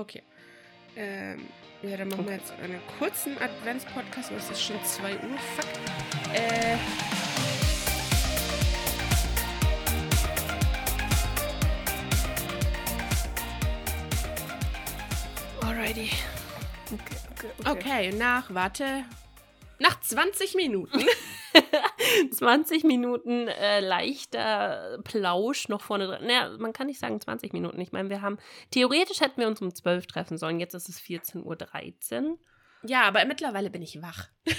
Okay. Ähm, ja, dann machen wir jetzt einen kurzen Adventspodcast, es ist schon 2 Uhr. Fuck. Äh. Alrighty. Okay, okay, Okay, nach, warte. Nach 20 Minuten. 20 Minuten äh, leichter Plausch noch vorne dran. Naja, man kann nicht sagen 20 Minuten. Ich meine, wir haben, theoretisch hätten wir uns um 12 treffen sollen. Jetzt ist es 14.13 Uhr. ja, aber mittlerweile bin ich wach.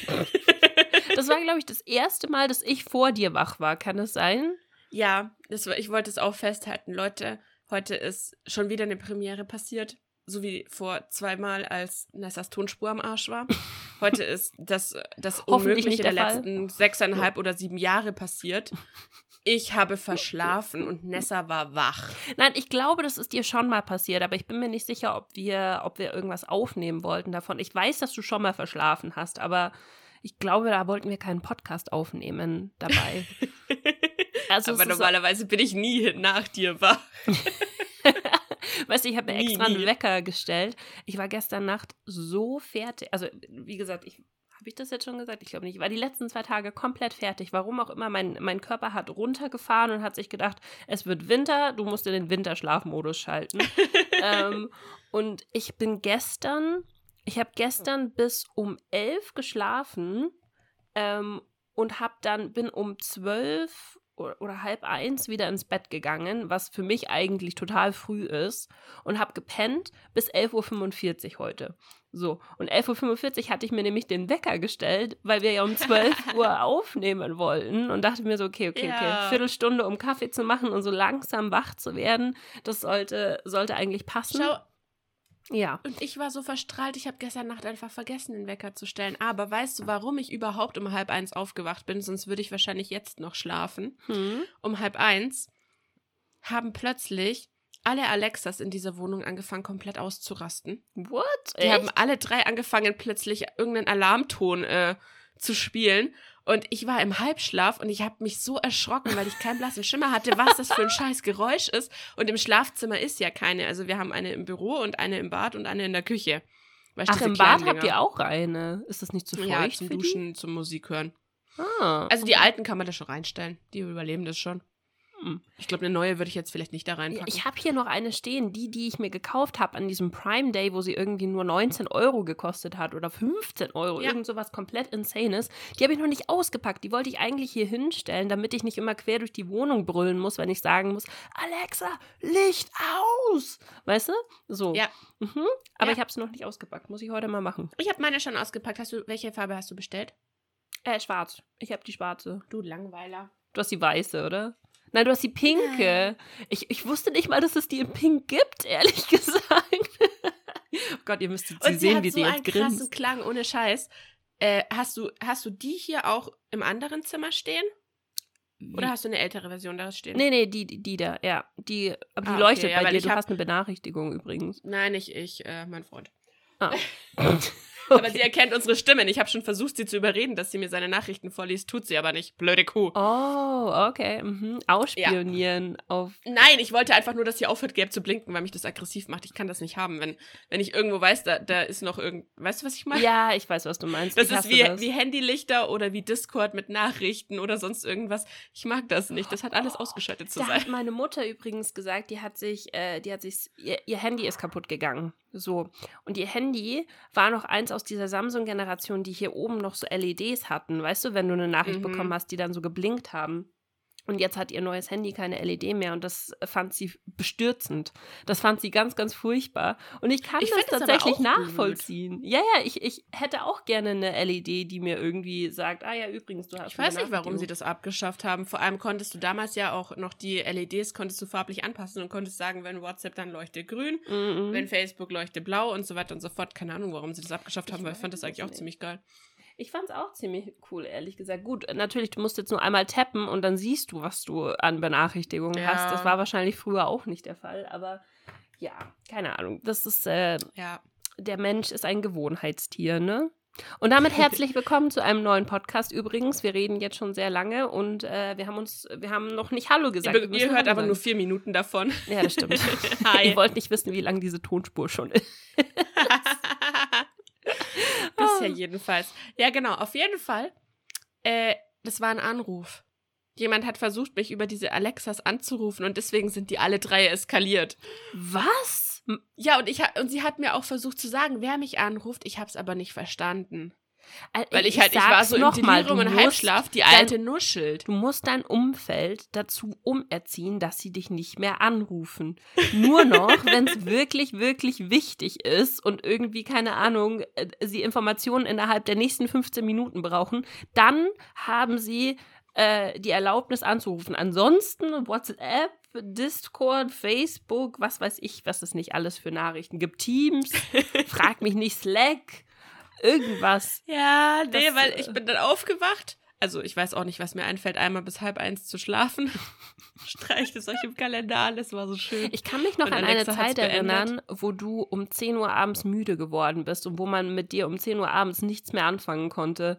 Das war, glaube ich, das erste Mal, dass ich vor dir wach war. Kann es sein? Ja, das ich wollte es auch festhalten. Leute, heute ist schon wieder eine Premiere passiert. So wie vor zweimal, als Nessas Tonspur am Arsch war. Heute ist das, das Unmögliche nicht der der letzten sechseinhalb oder sieben Jahre passiert. Ich habe verschlafen und Nessa war wach. Nein, ich glaube, das ist dir schon mal passiert, aber ich bin mir nicht sicher, ob wir, ob wir irgendwas aufnehmen wollten davon. Ich weiß, dass du schon mal verschlafen hast, aber ich glaube, da wollten wir keinen Podcast aufnehmen dabei. Also Aber normalerweise bin ich nie nach dir wach. Weißt du, ich habe mir Nie, extra einen nie. Wecker gestellt. Ich war gestern Nacht so fertig. Also, wie gesagt, ich. Habe ich das jetzt schon gesagt? Ich glaube nicht. Ich war die letzten zwei Tage komplett fertig. Warum auch immer, mein, mein Körper hat runtergefahren und hat sich gedacht, es wird Winter, du musst in den Winterschlafmodus schalten. ähm, und ich bin gestern, ich habe gestern bis um elf geschlafen ähm, und hab dann, bin um zwölf oder, halb eins wieder ins Bett gegangen, was für mich eigentlich total früh ist, und habe gepennt bis 11.45 Uhr heute. So, und 11.45 Uhr hatte ich mir nämlich den Wecker gestellt, weil wir ja um 12 Uhr aufnehmen wollten und dachte mir so, okay, okay, okay, Ja. Viertelstunde, um Kaffee zu machen und so langsam wach zu werden, das sollte, sollte eigentlich passen. Schau, Ja. Und ich war so verstrahlt, ich habe gestern Nacht einfach vergessen, den Wecker zu stellen. Aber weißt du, warum ich überhaupt um halb eins aufgewacht bin? Sonst würde ich wahrscheinlich jetzt noch schlafen. Hm. Um halb eins haben plötzlich alle Alexas in dieser Wohnung angefangen, komplett auszurasten. What? Die haben alle drei angefangen, plötzlich irgendeinen Alarmton äh, zu spielen. Und ich war im Halbschlaf und ich habe mich so erschrocken, weil ich keinen blassen Schimmer hatte, was das für ein scheiß Geräusch ist. Und im Schlafzimmer ist ja keine. Also wir haben eine im Büro und eine im Bad und eine in der Küche. Ach, im Bad habt ihr auch eine. Ist das nicht zu feucht Ja, zum Duschen, zum Musik hören. Die? Ah, Also die alten kann man da schon reinstellen. Die überleben das schon. Hm. Ich glaube, eine neue würde ich jetzt vielleicht nicht da Ja, reinpacken. ich habe hier noch eine stehen, die, die ich mir gekauft habe an diesem Prime Day, wo sie irgendwie nur 19 Euro gekostet hat oder 15 Euro, Ja. irgend sowas komplett insanes. Die habe ich noch nicht ausgepackt. Die wollte ich eigentlich hier hinstellen, damit ich nicht immer quer durch die Wohnung brüllen muss, wenn ich sagen muss, Alexa, Licht aus! Weißt du? So. Ja. Mhm. Aber Ja. ich habe es noch nicht ausgepackt. Muss ich heute mal machen. Ich habe meine schon ausgepackt. Hast du, welche Farbe hast du bestellt? Äh, schwarz. Ich habe die schwarze. Du Langweiler. Du hast die weiße, oder? Nein, du hast die pinke. Ich, ich wusste nicht mal, dass es die in pink gibt, ehrlich gesagt. oh Gott, ihr müsst sie sie sehen, hat wie so sie einen jetzt krassen grinst. Klang, ohne Scheiß. Äh, hast, du, hast du die hier auch im anderen Zimmer stehen? Oder hast du eine ältere Version da stehen? Nee, nee, die, die, die da, ja. Die, aber die Ah, okay, leuchtet ja, bei dir. Du hab- hast eine Benachrichtigung übrigens. Nein, nicht ich, äh, mein Freund. Ah. Aber sie erkennt unsere Stimmen. Ich habe schon versucht, sie zu überreden, dass sie mir seine Nachrichten vorliest. Tut sie aber nicht. Blöde Kuh. Oh, okay. Mhm. Ausspionieren auf. Nein, ich wollte einfach nur, dass sie aufhört, gelb zu blinken, weil mich das aggressiv macht. Ich kann das nicht haben. Wenn, wenn ich irgendwo weiß, da, da ist noch irgend. Weißt du, was ich meine? Ja, ich weiß, was du meinst. Das Ich ist wie, das. wie Handylichter oder wie Discord mit Nachrichten oder sonst irgendwas. Ich mag das nicht. Das hat alles ausgeschaltet zu Da hat sein. meine Mutter übrigens gesagt, die hat sich, äh, die hat sich, ihr, ihr Handy ist kaputt gegangen. So. Und ihr Handy war noch eins aus dieser Samsung-Generation, die hier oben noch so LEDs hatten. Weißt du, wenn du eine Nachricht Mhm. bekommen hast, die dann so geblinkt haben. Und jetzt hat ihr neues Handy keine LED mehr und das fand sie bestürzend. Das fand sie ganz, ganz furchtbar. Und ich kann Ich das das tatsächlich nachvollziehen. Ja, ja, ich, ich hätte auch gerne eine LED, die mir irgendwie sagt, ah ja, übrigens, du hast Ich weiß nicht, warum sie das abgeschafft haben. Vor allem konntest du damals ja auch noch die LEDs konntest du farblich anpassen und konntest sagen, wenn WhatsApp dann leuchte grün, Mhm. wenn Facebook leuchte blau und so weiter und so fort. Keine Ahnung, warum sie das abgeschafft haben, Ich weil ich fand das eigentlich auch nicht. ziemlich geil. Ich fand es auch ziemlich cool, ehrlich gesagt. Gut, natürlich, du musst jetzt nur einmal tappen und dann siehst du, was du an Benachrichtigungen Ja. hast. Das war wahrscheinlich früher auch nicht der Fall, aber ja, keine Ahnung. Das ist, äh, Ja. der Mensch ist ein Gewohnheitstier, ne? Und damit herzlich willkommen zu einem neuen Podcast. Übrigens, wir reden jetzt schon sehr lange und äh, wir haben uns, wir haben noch nicht Hallo gesagt. Ihr, ihr hört aber nur vier Minuten davon. Ja, das stimmt. ihr wollt nicht wissen, wie lang diese Tonspur schon ist. Bisher jedenfalls. Ja, genau. Auf jeden Fall. Äh, das war ein Anruf. Jemand hat versucht, mich über diese Alexas anzurufen und deswegen sind die alle drei eskaliert. Was? Ja, und, ich, und sie hat mir auch versucht zu sagen, wer mich anruft. Ich habe es aber nicht verstanden. Weil ich, ich halt, ich war so im Delirium und Halbschlaf, die alte dein, nuschelt. Du musst dein Umfeld dazu umerziehen, dass sie dich nicht mehr anrufen. Nur noch, wenn es wirklich, wirklich wichtig ist und irgendwie, keine Ahnung, äh, sie Informationen innerhalb der nächsten 15 Minuten brauchen, dann haben sie äh, die Erlaubnis anzurufen. Ansonsten WhatsApp, Discord, Facebook, was weiß ich, was es nicht alles für Nachrichten gibt. Teams, frag mich nicht Slack, irgendwas. Ja, nee, das, weil ich äh, bin dann aufgewacht. Also ich weiß auch nicht, was mir einfällt, einmal bis halb eins zu schlafen. Streicht es euch im Kalender an, das war so schön. Ich kann mich noch und an eine Zeit erinnern, wo du um 10 Uhr abends müde geworden bist und wo man mit dir um 10 Uhr abends nichts mehr anfangen konnte.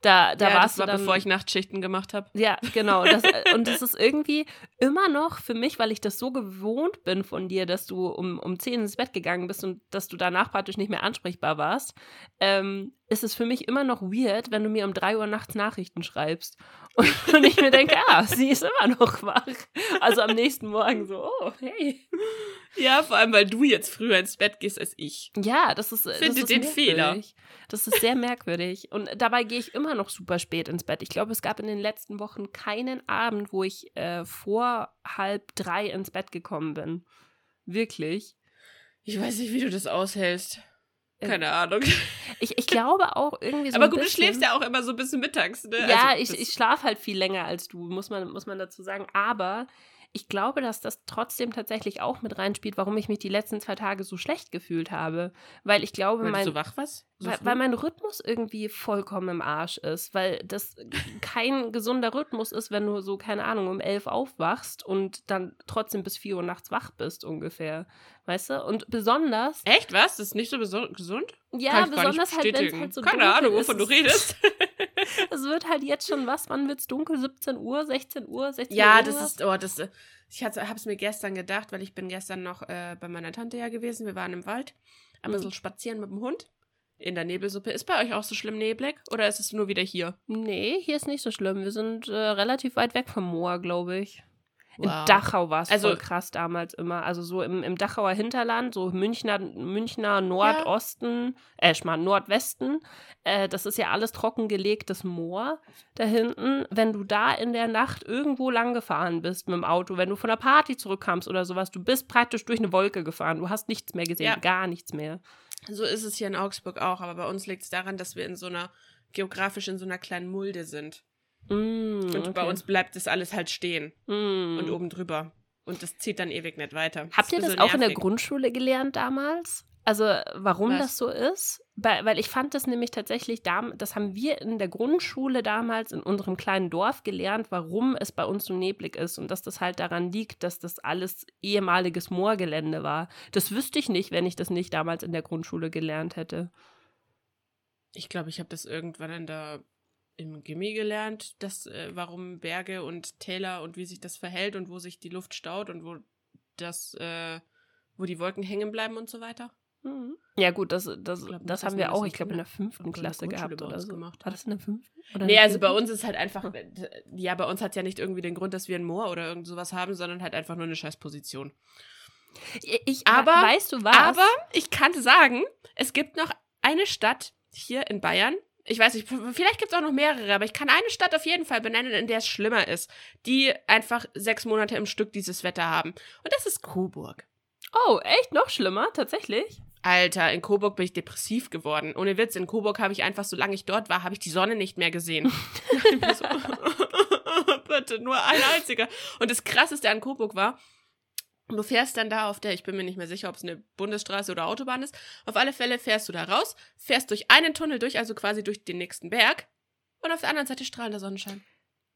Da, da ja, warst das war, du dann, bevor ich Nachtschichten gemacht habe. Ja, genau. Das, äh, und das ist irgendwie immer noch für mich, weil ich das so gewohnt bin von dir, dass du um, um 10 ins Bett gegangen bist und dass du danach praktisch nicht mehr ansprechbar warst, ähm, ist es für mich immer noch weird, wenn du mir um 3 Uhr nachts Nachrichten schreibst. Und, und ich mir denke, ah, sie ist immer noch wach. Also am nächsten Morgen so, oh, hey. Ja, vor allem, weil du jetzt früher ins Bett gehst als ich. Ja, das ist. Finde das ist den Fehler. Das ist sehr merkwürdig. Und dabei gehe ich immer noch super spät ins Bett. Ich glaube, es gab in den letzten Wochen keinen Abend, wo ich äh, vor halb drei ins Bett gekommen bin. Wirklich. Ich weiß nicht, wie du das aushältst. Äh, Keine Ahnung. Ich, ich glaube auch irgendwie so. Aber gut, bisschen, du schläfst ja auch immer so ein bisschen mittags, ne? Ja, also, ich, ich schlafe halt viel länger als du, muss man, muss man dazu sagen. Aber ich glaube, dass das trotzdem tatsächlich auch mit reinspielt, warum ich mich die letzten zwei Tage so schlecht gefühlt habe. Weil ich glaube, weil mein. Du wach was? So weil, weil, mein Rhythmus irgendwie vollkommen im Arsch ist. Weil das kein gesunder Rhythmus ist, wenn du so, keine Ahnung, um elf aufwachst und dann trotzdem bis vier Uhr nachts wach bist, ungefähr. Weißt du? Und besonders. Echt, was? Das ist nicht so gesund? Ja, besonders halt, wenn es halt so Keine Ahnung, wovon du redest. es wird halt jetzt schon was, wann wird es dunkel? 17 Uhr, 16 Uhr, 16 ja, Uhr? Ja, das ist, oh, das, ich habe es mir gestern gedacht, weil ich bin gestern noch äh, bei meiner Tante ja gewesen. Wir waren im Wald, ein bisschen mhm. spazieren mit dem Hund. In der Nebelsuppe. Ist bei euch auch so schlimm neblig oder ist es nur wieder hier? Nee, hier ist nicht so schlimm. Wir sind äh, relativ weit weg vom Moor, glaube ich. Wow. In Dachau war es also, voll krass damals immer. Also so im, im Dachauer Hinterland, so Münchner, Münchner Nordosten, ja. äh, mal Nordwesten. Äh, das ist ja alles trockengelegtes Moor da hinten. Wenn du da in der Nacht irgendwo lang gefahren bist mit dem Auto, wenn du von der Party zurückkamst oder sowas, du bist praktisch durch eine Wolke gefahren. Du hast nichts mehr gesehen, ja. gar nichts mehr. So ist es hier in Augsburg auch, aber bei uns liegt es daran, dass wir in so einer, geografisch in so einer kleinen Mulde sind. Mm, und okay. bei uns bleibt das alles halt stehen mm. und oben drüber. Und das zieht dann ewig nicht weiter. Habt ihr das auch nervig. in der Grundschule gelernt damals? Also warum Was? das so ist? Weil, weil ich fand das nämlich tatsächlich, das haben wir in der Grundschule damals in unserem kleinen Dorf gelernt, warum es bei uns so neblig ist und dass das halt daran liegt, dass das alles ehemaliges Moorgelände war. Das wüsste ich nicht, wenn ich das nicht damals in der Grundschule gelernt hätte. Ich glaube, ich habe das irgendwann in der im Gimmi gelernt, dass, äh, warum Berge und Täler und wie sich das verhält und wo sich die Luft staut und wo das, äh, wo die Wolken hängen bleiben und so weiter. Mhm. Ja, gut, das, das, glaub, das haben wir auch, ich glaube, in der fünften Klasse gehabt oder so. Gemacht. War das in der fünften? Oder nee, also bei uns ist halt einfach, hm. ja, bei uns hat ja nicht irgendwie den Grund, dass wir ein Moor oder irgend sowas haben, sondern halt einfach nur eine Scheißposition. Ich, aber, weißt du was? Aber ich kann sagen, es gibt noch eine Stadt hier in Bayern, ich weiß nicht, vielleicht gibt es auch noch mehrere, aber ich kann eine Stadt auf jeden Fall benennen, in der es schlimmer ist, die einfach sechs Monate im Stück dieses Wetter haben. Und das ist Coburg. Oh, echt? Noch schlimmer? Tatsächlich? Alter, in Coburg bin ich depressiv geworden. Ohne Witz, in Coburg habe ich einfach, solange ich dort war, habe ich die Sonne nicht mehr gesehen. so, bitte, nur ein einziger. Und das Krasseste an Coburg war, Du fährst dann da auf der, ich bin mir nicht mehr sicher, ob es eine Bundesstraße oder Autobahn ist. Auf alle Fälle fährst du da raus, fährst durch einen Tunnel durch, also quasi durch den nächsten Berg. Und auf der anderen Seite strahlender Sonnenschein.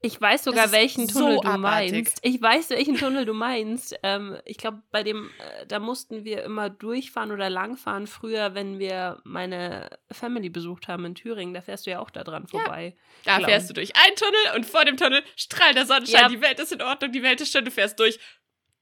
Ich weiß sogar, welchen so Tunnel du abartig. meinst. Ich weiß, welchen Tunnel du meinst. Ähm, ich glaube, bei dem, äh, da mussten wir immer durchfahren oder langfahren früher, wenn wir meine Family besucht haben in Thüringen. Da fährst du ja auch da dran Ja. vorbei. Da Glaub- fährst du durch einen Tunnel und vor dem Tunnel strahlt der Sonnenschein. Ja. Die Welt ist in Ordnung, die Welt ist schön, du fährst durch.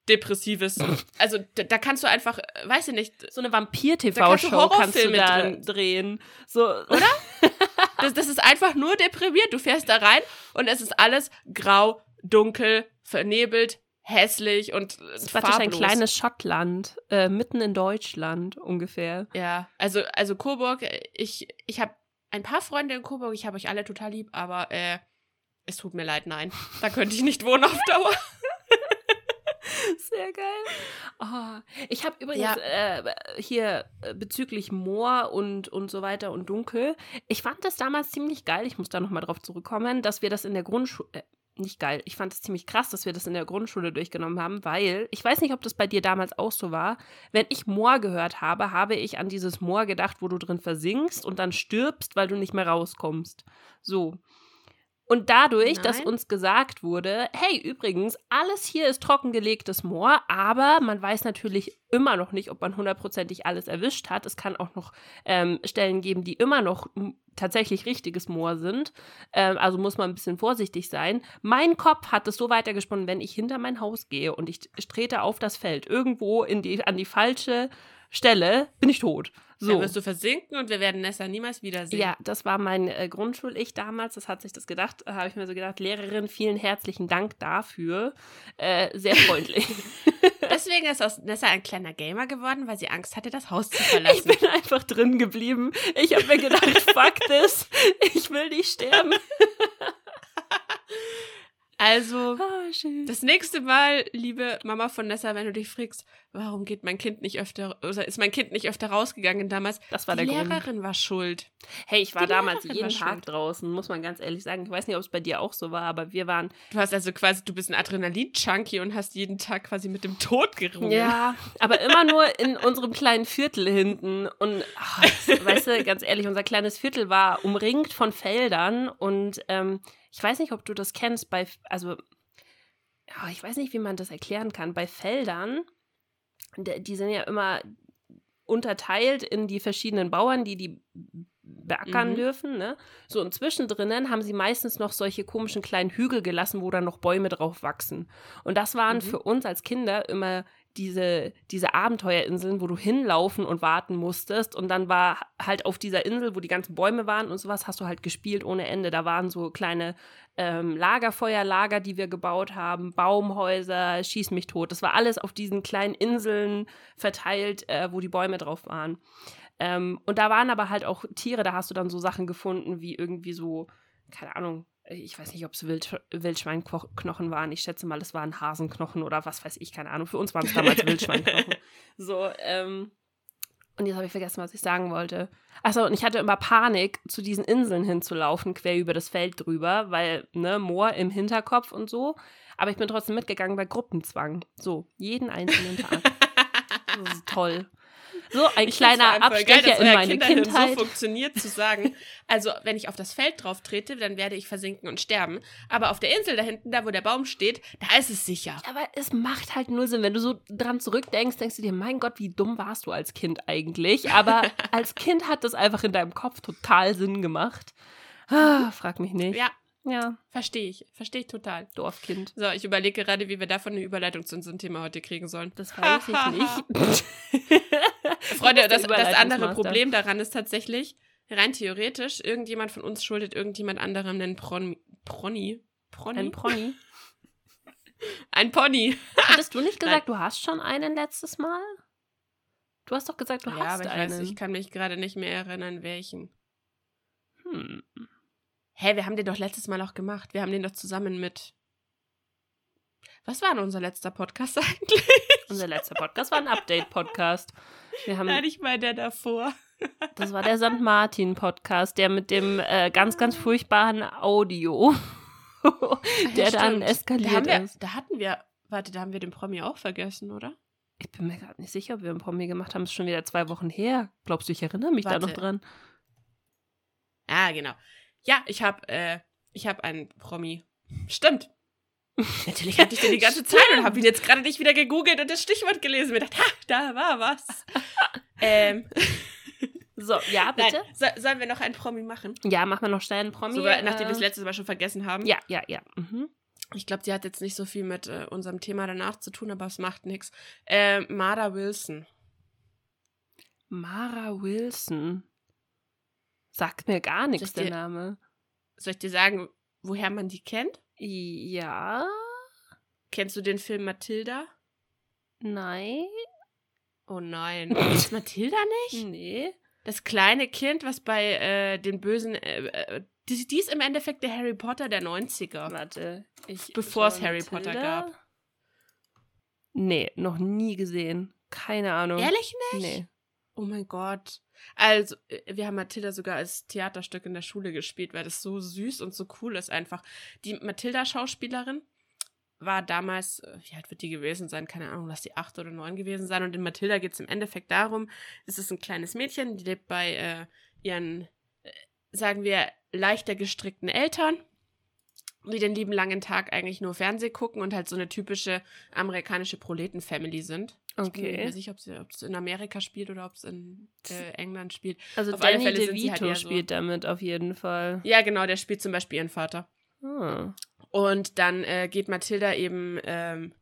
Depressives. also da, da kannst du einfach, äh, weiß ich nicht, So eine Vampir-TV-Show kannst, du Horrorfilme da drin- drehen. So, Oder? das, das ist einfach nur deprimiert. Du fährst da rein und es ist alles grau, dunkel, vernebelt, hässlich und äh, Das ist ein kleines Schottland, äh, mitten in Deutschland ungefähr. Ja, also, also Coburg, äh, ich, ich habe ein paar Freunde in Coburg, ich habe euch alle total lieb, aber äh, es tut mir leid, nein. Da könnte ich nicht wohnen auf Dauer. Sehr geil. Oh, ich habe übrigens Ja. äh, hier äh, bezüglich Moor und, und so weiter und Dunkel. Ich fand das damals ziemlich geil. Ich muss da nochmal drauf zurückkommen, dass wir das in der Grundschule. Äh, nicht geil. Ich fand es ziemlich krass, dass wir das in der Grundschule durchgenommen haben, weil ich weiß nicht, ob das bei dir damals auch so war. Wenn ich Moor gehört habe, habe ich an dieses Moor gedacht, wo du drin versinkst und dann stirbst, weil du nicht mehr rauskommst. So. Und dadurch, dass Nein. uns gesagt wurde, hey, übrigens, alles hier ist trockengelegtes Moor, aber man weiß natürlich immer noch nicht, ob man hundertprozentig alles erwischt hat. Es kann auch noch ähm, Stellen geben, die immer noch tatsächlich richtiges Moor sind. Ähm, also muss man ein bisschen vorsichtig sein. Mein Kopf hat es so weitergesponnen, wenn ich hinter mein Haus gehe und ich trete auf das Feld irgendwo die, an die falsche Stelle, bin ich tot. So. Dann wirst du versinken und wir werden Nessa niemals wiedersehen. Ja, das war mein äh, Grundschul-Ich damals. Das hat sich das gedacht. Da habe ich mir so gedacht, Lehrerin, vielen herzlichen Dank dafür. Äh, sehr freundlich. Deswegen ist aus Nessa ein kleiner Gamer geworden, weil sie Angst hatte, das Haus zu ich verlassen. bin einfach drin geblieben. Ich habe mir gedacht, fuck this. Ich will nicht sterben. Also, schön. das nächste Mal, liebe Mama von Nessa, wenn du dich fragst, warum geht mein Kind nicht öfter, oder ist mein Kind nicht öfter rausgegangen damals? Das war Die der Grund. Lehrerin war schuld. Hey, ich war Die damals Lehrerin jeden Tag schuld. draußen, muss man ganz ehrlich sagen. Ich weiß nicht, ob es bei dir auch so war, aber wir waren. Du hast also quasi, du bist ein Adrenalin-Junkie und hast jeden Tag quasi mit dem Tod gerungen. Ja, aber immer nur in unserem kleinen Viertel hinten. Und ach, weißt du, ganz ehrlich, unser kleines Viertel war umringt von Feldern und ähm, ich weiß nicht, ob du das kennst, bei, also, ich weiß nicht, wie man das erklären kann. Bei Feldern, die sind ja immer unterteilt in die verschiedenen Bauern, die die beackern Mhm. dürfen, ne? So und zwischendrin haben sie meistens noch solche komischen kleinen Hügel gelassen, wo dann noch Bäume drauf wachsen. Und das waren Mhm. für uns als Kinder immer diese, diese Abenteuerinseln, wo du hinlaufen und warten musstest. Und dann war halt auf dieser Insel, wo die ganzen Bäume waren und sowas, hast du halt gespielt ohne Ende. Da waren so kleine ähm, Lagerfeuerlager, die wir gebaut haben, Baumhäuser, schieß mich tot. Das war alles auf diesen kleinen Inseln verteilt, äh, wo die Bäume drauf waren. Ähm, und da waren aber halt auch Tiere, da hast du dann so Sachen gefunden, wie irgendwie so, keine Ahnung, ich weiß nicht, ob es Wild, Wildschweinknochen waren. Ich schätze mal, es waren Hasenknochen oder was weiß ich, keine Ahnung. Für uns waren es damals Wildschweinknochen. So, ähm. Und jetzt habe ich vergessen, was ich sagen wollte. Achso, und ich hatte immer Panik, zu diesen Inseln hinzulaufen, quer über das Feld drüber, weil, ne, Moor im Hinterkopf und so. Aber ich bin trotzdem mitgegangen bei Gruppenzwang. So, jeden einzelnen Tag. Das ist toll. So, ein Ich kleiner geil, Abstecher dass in meine Kinderhirn Kindheit. so funktioniert, zu sagen, also wenn ich auf das Feld drauf trete, dann werde ich versinken und sterben. Aber auf der Insel da hinten, da wo der Baum steht, da ist es sicher. Aber es macht halt null Sinn. Wenn du so dran zurückdenkst, denkst du dir, mein Gott, wie dumm warst du als Kind eigentlich? Aber als Kind hat das einfach in deinem Kopf total Sinn gemacht. Ah, frag mich nicht. Ja, Ja, verstehe ich. Verstehe ich total. Dorfkind. So, ich überlege gerade, wie wir davon eine Überleitung zu unserem Thema heute kriegen sollen. Das weiß ich nicht. Freunde, das, das andere. Problem daran ist tatsächlich, rein theoretisch, irgendjemand von uns schuldet irgendjemand anderem einen Pron Proni. Proni? Ein Pony. Ein Pony. Hattest du nicht gesagt, du hast schon einen letztes Mal? Du hast doch gesagt, du ja, hast aber ich einen. weiß, ich kann mich gerade nicht mehr erinnern, welchen. hm. Hä, wir haben den doch letztes Mal auch gemacht. Wir haben den doch zusammen mit. Was war denn unser letzter Podcast eigentlich? Unser letzter Podcast war ein Update-Podcast. Wir haben Nein, ich meine der davor. Das war der St. Martin-Podcast, der mit dem äh, ganz, ganz furchtbaren Audio, der dann stimmt. eskaliert da, wir, ist. da hatten wir, warte, da haben wir den Promi auch vergessen, oder? Ich bin mir gerade nicht sicher, ob wir einen Promi gemacht haben. Es ist schon wieder zwei Wochen her. Glaubst du, ich erinnere mich da Warte. noch dran? Ah, genau. Ja, ich habe äh, ich hab einen Promi Stimmt. Natürlich hatte ich den die ganze Zeit und habe ihn jetzt gerade nicht wieder gegoogelt und das Stichwort gelesen. Und gedacht, ha, da war was. ähm. So, ja, bitte. Nein, so, sollen wir noch einen Promi machen? Ja, machen wir noch schnell einen Promi. Sogar, nachdem wir es äh, letztes Mal schon vergessen haben. Ja, ja, ja. Mhm. Ich glaube, die hat jetzt nicht so viel mit äh, unserem Thema danach zu tun, aber es macht nichts. Äh, Mara Wilson. Mara Wilson. Sagt mir gar nichts, ich der dir- Name. Soll ich dir sagen, woher man die kennt? Ja, Kennst du den Film Matilda? nein, Oh nein. Ist Matilda nicht? nee. Das kleine Kind, was bei äh, den bösen. Äh, äh, die, die ist im Endeffekt der Harry Potter der 90er. Warte, ich. Bevor es Harry Potter Matilda. gab. Nee, noch nie gesehen. Keine Ahnung. Ehrlich nicht? Nee. Oh mein Gott. Also, äh, wir haben Matilda sogar als Theaterstück in der Schule gespielt, weil das so süß und so cool ist einfach. Die Matilda-Schauspielerin war damals, äh, wie alt wird die gewesen sein? Keine Ahnung, lass die acht oder neun gewesen sein. Und in Matilda geht es im Endeffekt darum, es ist ein kleines Mädchen, die lebt bei äh, ihren, äh, sagen wir, leichter gestrickten Eltern, die den lieben langen Tag eigentlich nur Fernseh gucken und halt so eine typische amerikanische Proleten-Family sind. Ich bin mir nicht Okay. sicher, ob es in Amerika spielt oder ob es in äh, England spielt. Also Auf alle Danny Fälle sie halt DeVito eher so- spielt damit auf jeden Fall. Ja, genau, der spielt zum Beispiel ihren Vater. Ah. Und dann äh, geht Mathilda eben ähm,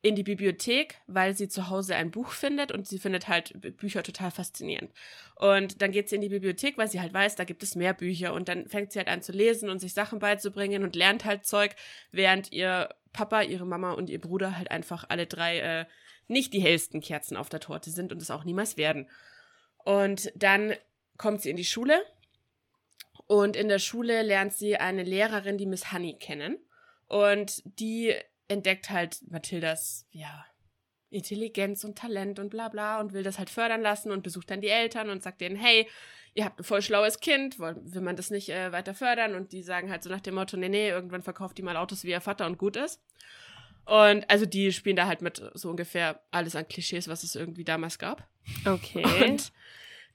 in die Bibliothek, weil sie zu Hause ein Buch findet und sie findet halt Bücher total faszinierend. Und dann geht sie in die Bibliothek, weil sie halt weiß, da gibt es mehr Bücher. Und dann fängt sie halt an zu lesen und sich Sachen beizubringen und lernt halt Zeug, während ihr Papa, ihre Mama und ihr Bruder halt einfach alle drei äh, nicht die hellsten Kerzen auf der Torte sind und es auch niemals werden. Und dann kommt sie in die Schule und in der Schule lernt sie eine Lehrerin, die Miss Honey, kennen. Und die entdeckt halt Mathildas, ja, Intelligenz und Talent und bla bla und will das halt fördern lassen und besucht dann die Eltern und sagt denen, hey, ihr habt ein voll schlaues Kind, will man das nicht äh, weiter fördern? Und die sagen halt so nach dem Motto, nee, nee, irgendwann verkauft die mal Autos wie ihr Vater und gut ist. Und also die spielen da halt mit so ungefähr alles an Klischees, was es irgendwie damals gab. Okay. Und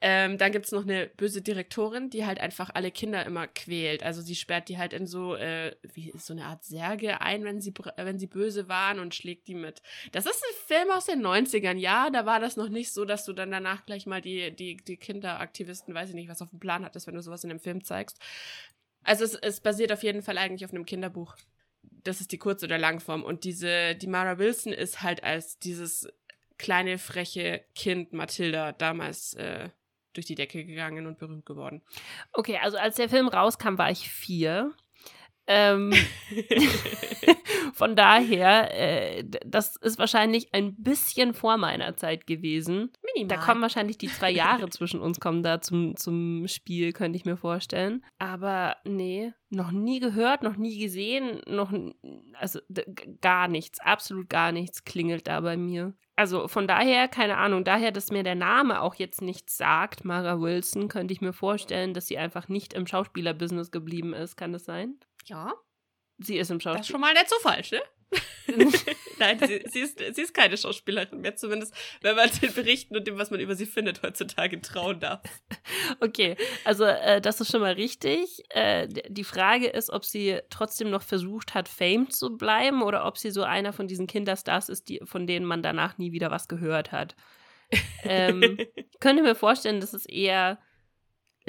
ähm, dann gibt's noch eine böse Direktorin, die halt einfach alle Kinder immer quält. Also sie sperrt die halt in so, äh, wie so eine Art Särge ein, wenn sie, wenn sie böse waren und schlägt die mit. Das ist ein Film aus den 90ern, ja. Da war das noch nicht so, dass du dann danach gleich mal die, die, die Kinderaktivisten, weiß ich nicht, was auf dem Plan hattest, wenn du sowas in einem Film zeigst. Also es, es basiert auf jeden Fall eigentlich auf einem Kinderbuch. Das ist die Kurz- oder Langform. Und diese, die Mara Wilson ist halt als dieses kleine, freche Kind Mathilda damals äh, durch die Decke gegangen und berühmt geworden. Okay, also als der Film rauskam, war ich vier. Ähm, von daher, äh, das ist wahrscheinlich ein bisschen vor meiner Zeit gewesen. Minimal. Da kommen wahrscheinlich die zwei Jahre zwischen uns kommen da zum, zum Spiel, könnte ich mir vorstellen. Aber nee, noch nie gehört, noch nie gesehen, noch also gar nichts, absolut gar nichts klingelt da bei mir. Also von daher, keine Ahnung, daher, dass mir der Name auch jetzt nichts sagt, Mara Wilson, könnte ich mir vorstellen, dass sie einfach nicht im Schauspielerbusiness geblieben ist. Kann das sein? Ja, Sie ist im das ist Schauspiel. schon mal nicht so falsch, ne? Nein, sie, sie, ist, sie ist keine Schauspielerin mehr, zumindest wenn man den Berichten und dem, was man über sie findet, heutzutage trauen darf. Okay, also äh, das ist schon mal richtig. Äh, die Frage ist, ob sie trotzdem noch versucht hat, Fame zu bleiben oder ob sie so einer von diesen Kinderstars ist, die, von denen man danach nie wieder was gehört hat. Ähm, ich könnte mir vorstellen, dass es eher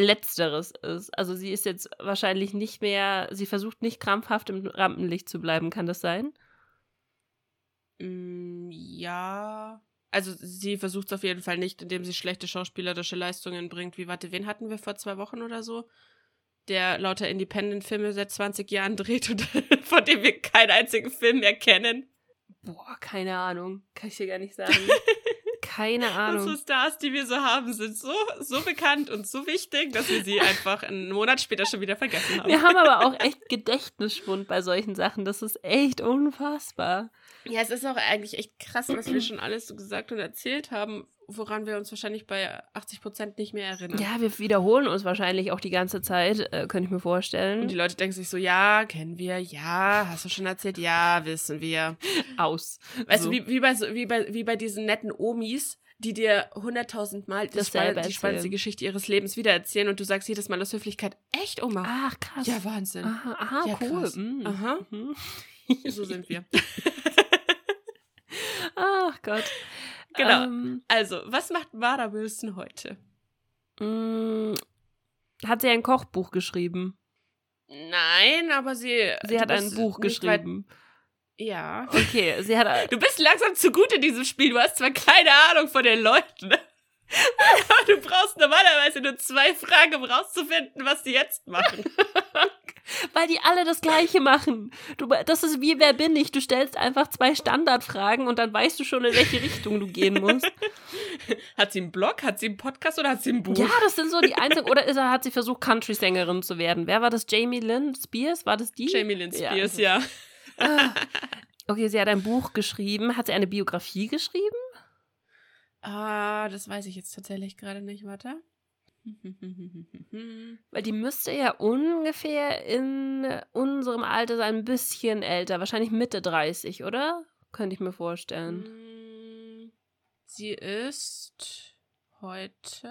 Letzteres ist. Also sie ist jetzt wahrscheinlich nicht mehr, sie versucht nicht krampfhaft im Rampenlicht zu bleiben. Kann das sein? Mm, ja. Also sie versucht es auf jeden Fall nicht, indem sie schlechte schauspielerische Leistungen bringt. Wie, warte, wen hatten wir vor zwei Wochen oder so? Der lauter Independent-Filme seit 20 Jahren dreht und von dem wir keinen einzigen Film mehr kennen. Boah, keine Ahnung. Kann ich dir gar nicht sagen. Keine Ahnung. Unsere Stars, die wir so haben, sind so, so bekannt und so wichtig, dass wir sie einfach einen Monat später schon wieder vergessen haben. Wir haben aber auch echt Gedächtnisschwund bei solchen Sachen. Das ist echt unfassbar. Ja, es ist auch eigentlich echt krass, was wir schon alles so gesagt und erzählt haben, woran wir uns wahrscheinlich bei 80 Prozent nicht mehr erinnern. Ja, wir wiederholen uns wahrscheinlich auch die ganze Zeit, äh, könnte ich mir vorstellen. Und die Leute denken sich so, ja, kennen wir, ja, hast du schon erzählt, ja, wissen wir. Aus. Weißt So. du, wie, wie, bei, wie, bei, wie bei diesen netten Omis, die dir hunderttausend Mal das Dasselbe spann- die spannendste. Geschichte ihres Lebens wiedererzählen und du sagst jedes Mal aus Höflichkeit, echt, Oma? Ach, krass. ja, Wahnsinn. aha, aha Ja, cool. Mm. Aha. Mhm. So sind wir. Ach Gott. Genau. Ähm, Also, was macht Mara Wilson heute? mh, hat sie ein Kochbuch geschrieben? Nein, aber sie. Sie hat ein Buch geschrieben. Ja. Okay, sie hat. Du bist langsam zu gut in diesem Spiel. Du hast zwar keine Ahnung von den Leuten, aber du brauchst normalerweise nur zwei Fragen, um rauszufinden, was die jetzt machen. Weil die alle das Gleiche machen. Du, das ist wie Wer bin ich? Du stellst einfach zwei Standardfragen und dann weißt du schon, in welche Richtung du gehen musst. Hat sie einen Blog, hat sie einen Podcast oder hat sie ein Buch? Ja, das sind so die einzigen. Oder ist hat sie versucht, Country-Sängerin zu werden? Wer war das? Jamie Lynn Spears? War das die? Jamie Lynn Ja. Spears, ja. Ah. Okay, sie hat ein Buch geschrieben. Hat sie eine Biografie geschrieben? Ah, das weiß ich jetzt tatsächlich gerade nicht. Warte. Weil die müsste ja ungefähr in unserem Alter sein, ein bisschen älter. Wahrscheinlich Mitte 30, oder? Könnte ich mir vorstellen. Mm, Sie ist heute.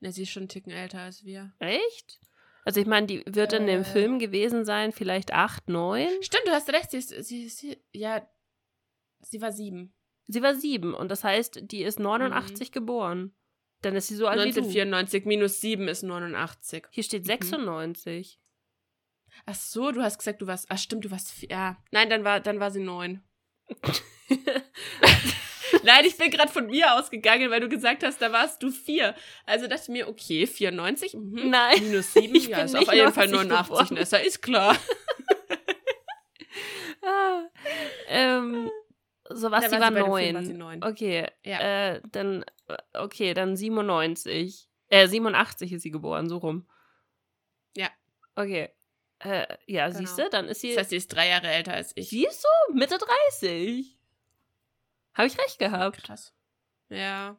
Ne, sie ist schon einen Ticken älter als wir. Echt? Also ich meine, die wird in dem Äh. Film gewesen sein, vielleicht 8, 9. Stimmt, du hast recht. Sie ist, sie ist, ja, sie war sieben. Sie war 7 und das heißt, die ist 89 geboren. Dann ist sie so alt wie du. 1994 minus sieben ist 89. Hier steht Mhm. 96. Ach so, du hast gesagt, du warst. Ach stimmt, du warst. Ja. Nein, dann war, dann war sie neun. Nein, ich bin gerade von mir ausgegangen, weil du gesagt hast, da warst du vier. Also dachte ich mir, okay, 94. Mhm. Nein. Minus sieben, Ich ja, ist auf jeden Fall 90 89. geboren. Nessa, ist klar. Ah, ähm, so was, sie war 9. neun. Okay, Ja. äh, dann, okay, dann 97. Äh, 87 ist sie geboren, so rum. Ja. Okay. Äh, ja, Genau. siehst du, dann ist sie. Das heißt, sie ist drei Jahre älter als ich. siehst du? Mitte 30. Habe ich recht gehabt. Krass. Ja.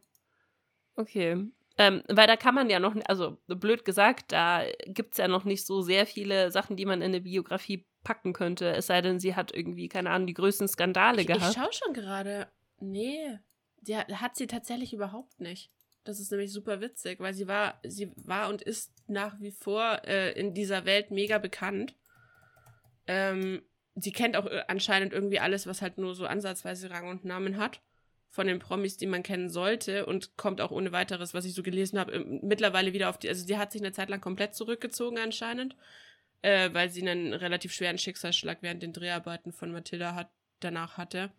Okay. Ähm, weil da kann man ja noch, also blöd gesagt, da gibt es ja noch nicht so sehr viele Sachen, die man in eine Biografie packen könnte. Es sei denn, sie hat irgendwie, keine Ahnung, die größten Skandale Ich, ich gehabt. schaue schon gerade. Nee, die hat, sie tatsächlich überhaupt nicht. Das ist nämlich super witzig, weil sie war, sie war und ist nach wie vor äh, in dieser Welt mega bekannt. Ähm, sie kennt auch äh, anscheinend irgendwie alles, was halt nur so ansatzweise Rang und Namen hat. Von den Promis, die man kennen sollte und kommt auch ohne weiteres, was ich so gelesen habe, mittlerweile wieder auf die. Also, sie hat sich eine Zeit lang komplett zurückgezogen, anscheinend, äh, weil sie einen relativ schweren Schicksalsschlag während den Dreharbeiten von Matilda hat, danach hatte.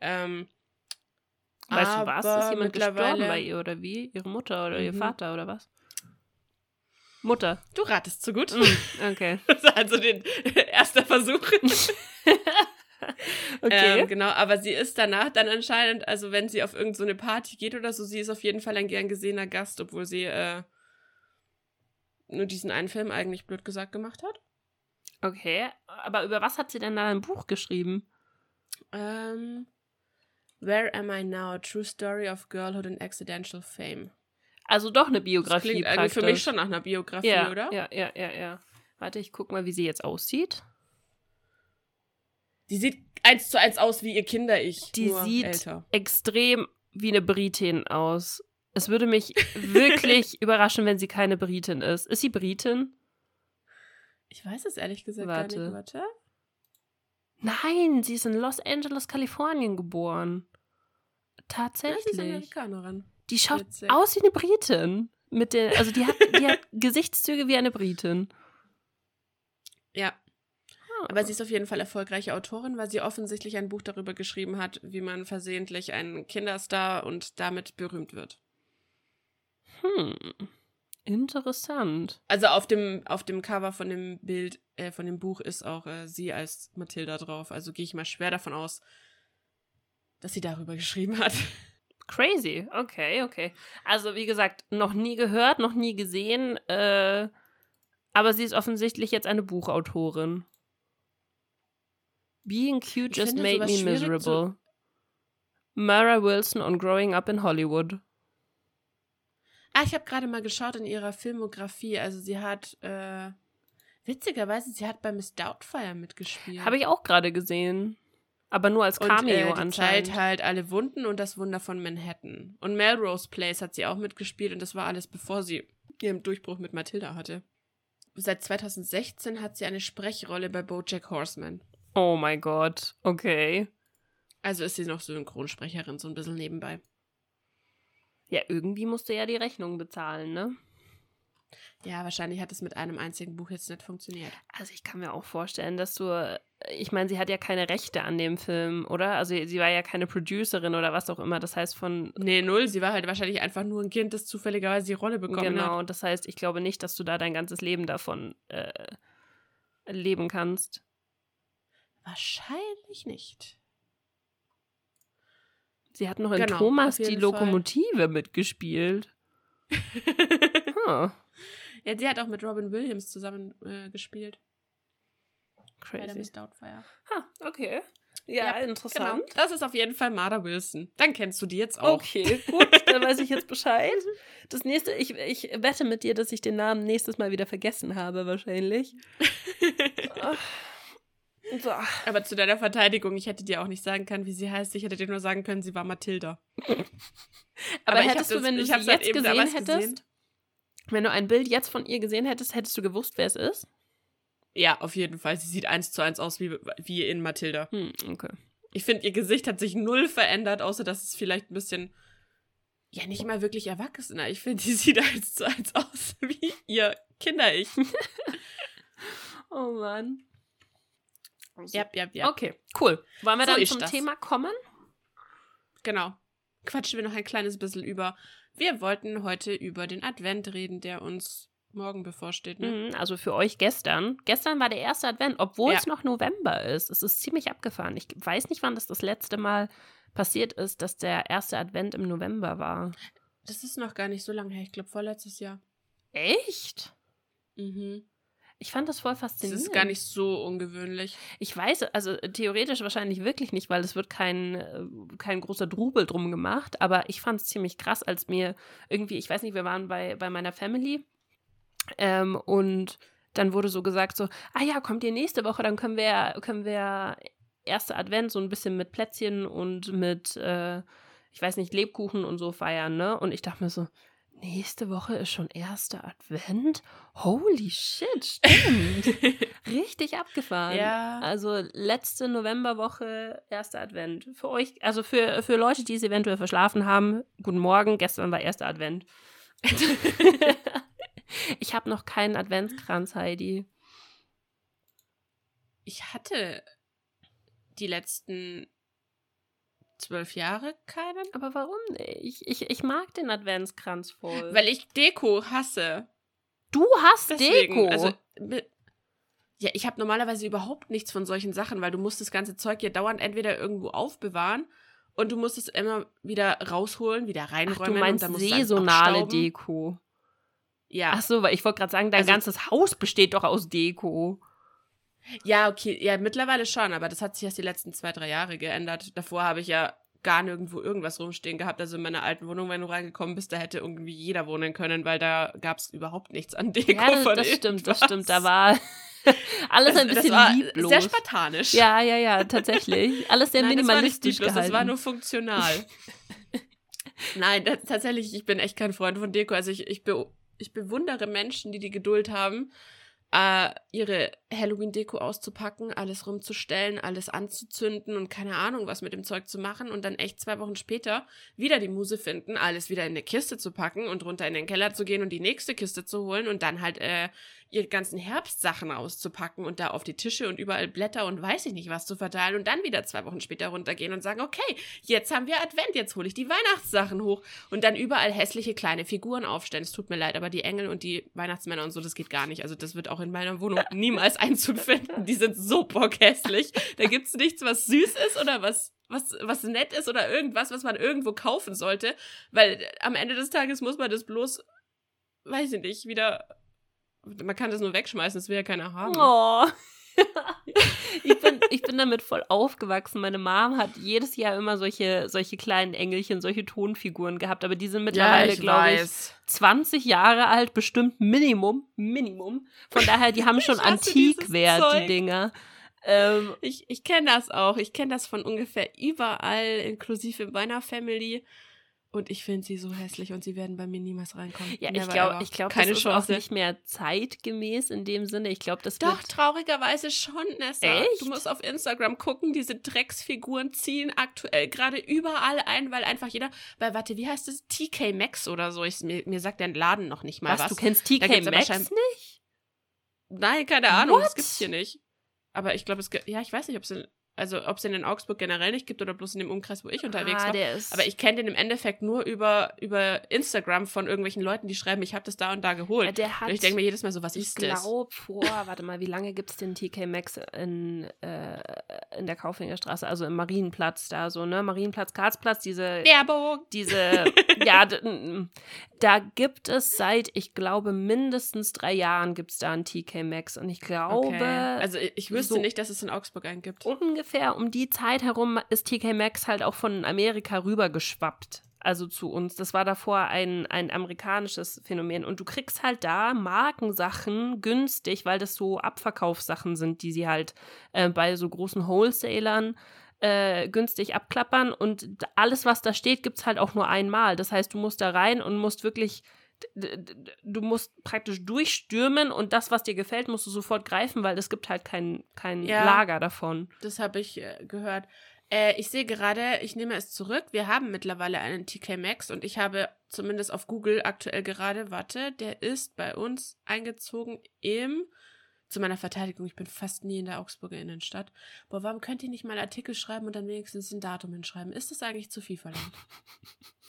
Ähm, Weißt du was? Ist aber jemand gestorben bei ihr oder wie? Ihre Mutter oder ihr Mhm. Vater oder was? Mutter. Du ratest so gut. Mm, okay. Das war also den erster Versuch. Okay. Ähm, genau, aber sie ist danach dann anscheinend, also wenn sie auf irgendeine so eine Party geht oder so, sie ist auf jeden Fall ein gern gesehener Gast, obwohl sie äh, nur diesen einen Film eigentlich blöd gesagt gemacht hat. okay. Aber über was hat sie denn da ein Buch geschrieben? Ähm, Where Am I Now? True Story of Girlhood and Accidental Fame. Also doch eine Das Biografie klingt irgendwie praktisch. für mich schon nach einer Biografie, ja, oder? Ja, ja, ja, ja. Warte, ich guck mal, wie sie jetzt aussieht. Die sieht eins zu eins aus wie ihr Kinder-Ich. Die sieht älter. extrem wie eine Britin aus. Es würde mich wirklich überraschen, wenn sie keine Britin ist. Ist sie Britin? Ich weiß es ehrlich gesagt Warte. gar nicht. Warte. Nein, sie ist in Los Angeles, Kalifornien geboren. Ja, sie ist Tatsächlich. Amerikanerin. Die schaut Witzig. aus wie eine Britin. Mit der, also die hat, die hat Gesichtszüge wie eine Britin. Ja. Aber sie ist auf jeden Fall erfolgreiche Autorin, weil sie offensichtlich ein Buch darüber geschrieben hat, wie man versehentlich einen Kinderstar und damit berühmt wird. Hm. Interessant. Also auf dem, auf dem Cover von dem Bild, äh, von dem Buch ist auch äh, sie als Mathilda drauf. Also gehe ich mal schwer davon aus, dass sie darüber geschrieben hat. Crazy. Okay, okay. Also, wie gesagt, noch nie gehört, noch nie gesehen. Äh, aber sie ist offensichtlich jetzt eine Buchautorin. Being cute just made me miserable. Mara Wilson on Growing Up in Hollywood. Ah, ich habe gerade mal geschaut in ihrer Filmografie. Also sie hat, äh, witzigerweise, sie hat bei Miss Doubtfire mitgespielt. Habe ich auch gerade gesehen. Aber nur als Und Cameo äh, die anscheinend. Zeit halt alle Wunden und das Wunder von Manhattan. Und Melrose Place hat sie auch mitgespielt und das war alles bevor sie ihren Durchbruch mit Matilda hatte. Seit 2016 hat sie eine Sprechrolle bei BoJack Horseman. Oh mein Gott. Okay. Also ist sie noch Synchronsprecherin, so ein bisschen nebenbei. Ja, irgendwie musst du ja die Rechnung bezahlen, ne? Ja, wahrscheinlich hat es mit einem einzigen Buch jetzt nicht funktioniert. Also ich kann mir auch vorstellen, dass du, ich meine, sie hat ja keine Rechte an dem Film, oder? Also sie war ja keine Producerin oder was auch immer. Das heißt von Nee, null. Sie war halt wahrscheinlich einfach nur ein Kind, das zufälligerweise die Rolle bekommen genau. hat. Das heißt, ich glaube nicht, dass du da dein ganzes Leben davon äh, leben kannst. Wahrscheinlich nicht. Sie hat noch in Genau, Thomas die jeden Fall. Lokomotive mitgespielt. Huh, ja, sie hat auch mit Robin Williams zusammen äh, gespielt. Bei der crazy. Miss Doubtfire. Ha, okay. Ja, Ja, interessant. Genau. Das ist auf jeden Fall Martha Wilson. Dann kennst du die jetzt auch. Okay, gut, dann weiß ich jetzt Bescheid. Das nächste, ich, ich wette mit dir, dass ich den Namen nächstes Mal wieder vergessen habe, wahrscheinlich. So. Aber zu deiner Verteidigung, ich hätte dir auch nicht sagen können, wie sie heißt. Ich hätte dir nur sagen können, sie war Mathilda. Aber, Aber hättest du, das- wenn du sie halt jetzt gesehen hättest, gesehen. Wenn du ein Bild jetzt von ihr gesehen hättest, hättest du gewusst, wer es ist? Ja, auf jeden Fall. Sie sieht eins zu eins aus wie, wie in Mathilda. Hm, okay. Ich finde, ihr Gesicht hat sich null verändert, außer dass es vielleicht ein bisschen. Ja, nicht mal wirklich erwachsener. Ich finde, sie sieht eins zu eins aus wie ihr Kinder-Ich. Oh Mann. Ja, ja, ja. Okay, cool. Wollen wir So dann zum das. Thema kommen? Genau. Quatschen wir noch ein kleines bisschen über. Wir wollten heute über den Advent reden, der uns morgen bevorsteht. Ne? Mhm, Also für euch gestern. Gestern war der erste Advent, obwohl Ja. es noch November ist. Es ist ziemlich abgefahren. Ich weiß nicht, wann das das letzte Mal passiert ist, dass der erste Advent im November war. Das ist noch gar nicht so lange her. Ich glaube, vorletztes Jahr. Echt? Mhm. Ich fand das voll Das faszinierend. ist gar nicht so ungewöhnlich. Ich weiß, also theoretisch wahrscheinlich wirklich nicht, weil es wird kein, äh, kein großer Drubel drum gemacht, aber ich fand es ziemlich krass, als mir irgendwie, ich weiß nicht, wir waren bei, bei meiner Family ähm, und dann wurde so gesagt so, ah ja, kommt ihr nächste Woche, dann können wir, können wir erste Advent so ein bisschen mit Plätzchen und mit, äh, ich weiß nicht, Lebkuchen und so feiern, ne? Und ich dachte mir so, nächste Woche ist schon erster Advent? Holy shit, stimmt. Richtig abgefahren. Ja. Also letzte Novemberwoche, erster Advent. Für euch, also für, für Leute, die es eventuell verschlafen haben, guten Morgen, gestern war erster Advent. ich habe noch keinen Adventskranz, Heidi. Ich hatte die letzten zwölf Jahre keinen. Aber warum nicht? Ich, ich mag den Adventskranz voll. Weil ich Deko hasse. du hast Deswegen, Deko. also mi- ja, ich habe normalerweise überhaupt nichts von solchen Sachen, weil du musst das ganze Zeug ja dauernd entweder irgendwo aufbewahren und du musst es immer wieder rausholen, wieder Ach, reinräumen. du meinst und dann alles saisonale. Deko. Ja. Ach so, weil ich wollte gerade sagen, dein Also- ganzes Haus besteht doch aus Deko. Ja, okay, ja, mittlerweile schon, aber das hat sich erst die letzten zwei, drei Jahre geändert. Davor habe ich ja gar nirgendwo irgendwas rumstehen gehabt. Also in meiner alten Wohnung, wenn du reingekommen bist, da hätte irgendwie jeder wohnen können, weil da gab es überhaupt nichts an Deko. Ja, das, das stimmt, das stimmt. Da war alles ein bisschen das lieblos. Sehr spartanisch. Ja, ja, ja, tatsächlich. Alles sehr Nein, das war minimalistisch lieblos, das war nur funktional. Nein, das, tatsächlich, ich bin echt kein Freund von Deko. Also ich, ich, be, ich bewundere Menschen, die die Geduld haben, äh, ihre Halloween-Deko auszupacken, alles rumzustellen, alles anzuzünden und keine Ahnung, was mit dem Zeug zu machen und dann echt zwei Wochen später wieder die Muse finden, alles wieder in eine Kiste zu packen und runter in den Keller zu gehen und die nächste Kiste zu holen und dann halt äh, ihre ganzen Herbstsachen auszupacken und da auf die Tische und überall Blätter und weiß ich nicht was zu verteilen und dann wieder zwei Wochen später runtergehen und sagen, okay, jetzt haben wir Advent, jetzt hole ich die Weihnachtssachen hoch und dann überall hässliche kleine Figuren aufstellen. Es tut mir leid, aber die Engel und die Weihnachtsmänner und so, das geht gar nicht. Also das wird auch in meiner Wohnung niemals Einzug finden. Die sind so bockhässlich. Da gibt's nichts, was süß ist oder was was, was nett ist oder irgendwas, was man irgendwo kaufen sollte, weil am Ende des Tages muss man das bloß, weiß ich nicht, wieder man kann das nur wegschmeißen, das will ja keiner haben. Oh. ich, bin, ich bin damit voll aufgewachsen. Meine Mom hat jedes Jahr immer solche, solche kleinen Engelchen, solche Tonfiguren gehabt, aber die sind mittlerweile, glaube ich, 20 Jahre alt, bestimmt Minimum. Minimum. Von daher, die haben schon Antikwert, die. Dinger. Ähm, ich ich kenne das auch. Ich kenne das von ungefähr überall, inklusive meiner Family. Und ich finde sie so hässlich und sie werden bei mir niemals reinkommen. Ja, ich glaube, ich glaube, das ist Chance. auch nicht mehr zeitgemäß in dem Sinne. Ich glaube, das Doch, traurigerweise schon, Nessa. Echt? Du musst auf Instagram gucken, diese Drecksfiguren ziehen aktuell gerade überall ein, weil einfach jeder, weil warte, wie heißt das? TK Maxx oder so. Ich, mir, mir sagt der Laden noch nicht mal was. was. Du kennst TK Maxx nicht? Nein, keine Ahnung, What? das gibt's hier nicht. Aber ich glaube, es gibt, ja, ich weiß nicht, ob es also ob es den in Augsburg generell nicht gibt oder bloß in dem Umkreis, wo ich unterwegs ah, war. Aber ich kenne den im Endeffekt nur über, über Instagram von irgendwelchen Leuten, die schreiben, ich habe das da und da geholt. Ja, der hat, und ich denke mir jedes Mal so, was ist das? Ich glaube vor, warte mal, wie lange gibt es den TK Maxx in, äh, in der Kaufingerstraße, also im Marienplatz da so, ne? Marienplatz, Karlsplatz, diese Werbung. Diese, ja, da gibt es seit, ich glaube, mindestens drei Jahren gibt es da einen TK Maxx und ich glaube. Okay. Also ich wüsste so nicht, dass es in Augsburg einen gibt. Ungefähr ungefähr um die Zeit herum ist TK Maxx halt auch von Amerika rübergeschwappt. Also zu uns. Das war davor ein, ein amerikanisches Phänomen. Und du kriegst halt da Markensachen günstig, weil das so Abverkaufssachen sind, die sie halt äh, bei so großen Wholesalern äh, günstig abklappern. Und alles, was da steht, gibt es halt auch nur einmal. Das heißt, du musst da rein und musst wirklich du musst praktisch durchstürmen und das, was dir gefällt, musst du sofort greifen, weil es gibt halt kein, kein ja, Lager davon. Das habe ich äh, gehört. Äh, ich sehe gerade, ich nehme es zurück. Wir haben mittlerweile einen TK Maxx und ich habe zumindest auf Google aktuell gerade, warte, der ist bei uns eingezogen im zu meiner Verteidigung, ich bin fast nie in der Augsburger Innenstadt. Boah, warum könnt ihr nicht mal Artikel schreiben und dann wenigstens ein Datum hinschreiben? Ist das eigentlich zu viel verlangt?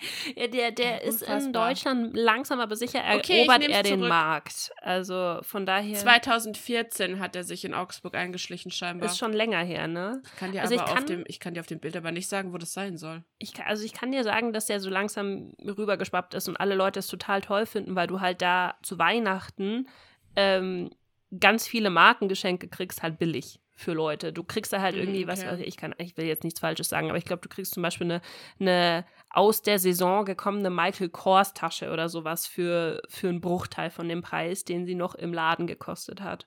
Ja, der, der ist in Deutschland langsam aber sicher erobert okay, er den zurück. Markt. Also von daher. 2014 hat er sich in Augsburg eingeschlichen, scheinbar. Ist schon länger her, ne? Ich kann dir also aber kann, auf dem, ich kann dir auf dem Bild aber nicht sagen, wo das sein soll. Ich kann, also ich kann dir sagen, dass der so langsam rübergeschwappt ist und alle Leute es total toll finden, weil du halt da zu Weihnachten ähm, ganz viele Markengeschenke kriegst, halt billig für Leute. Du kriegst da halt mhm, irgendwie, okay. was ich kann, ich will jetzt nichts Falsches sagen, aber ich glaube, du kriegst zum Beispiel eine, eine aus der Saison gekommene Michael Kors Tasche oder sowas für, für einen Bruchteil von dem Preis, den sie noch im Laden gekostet hat.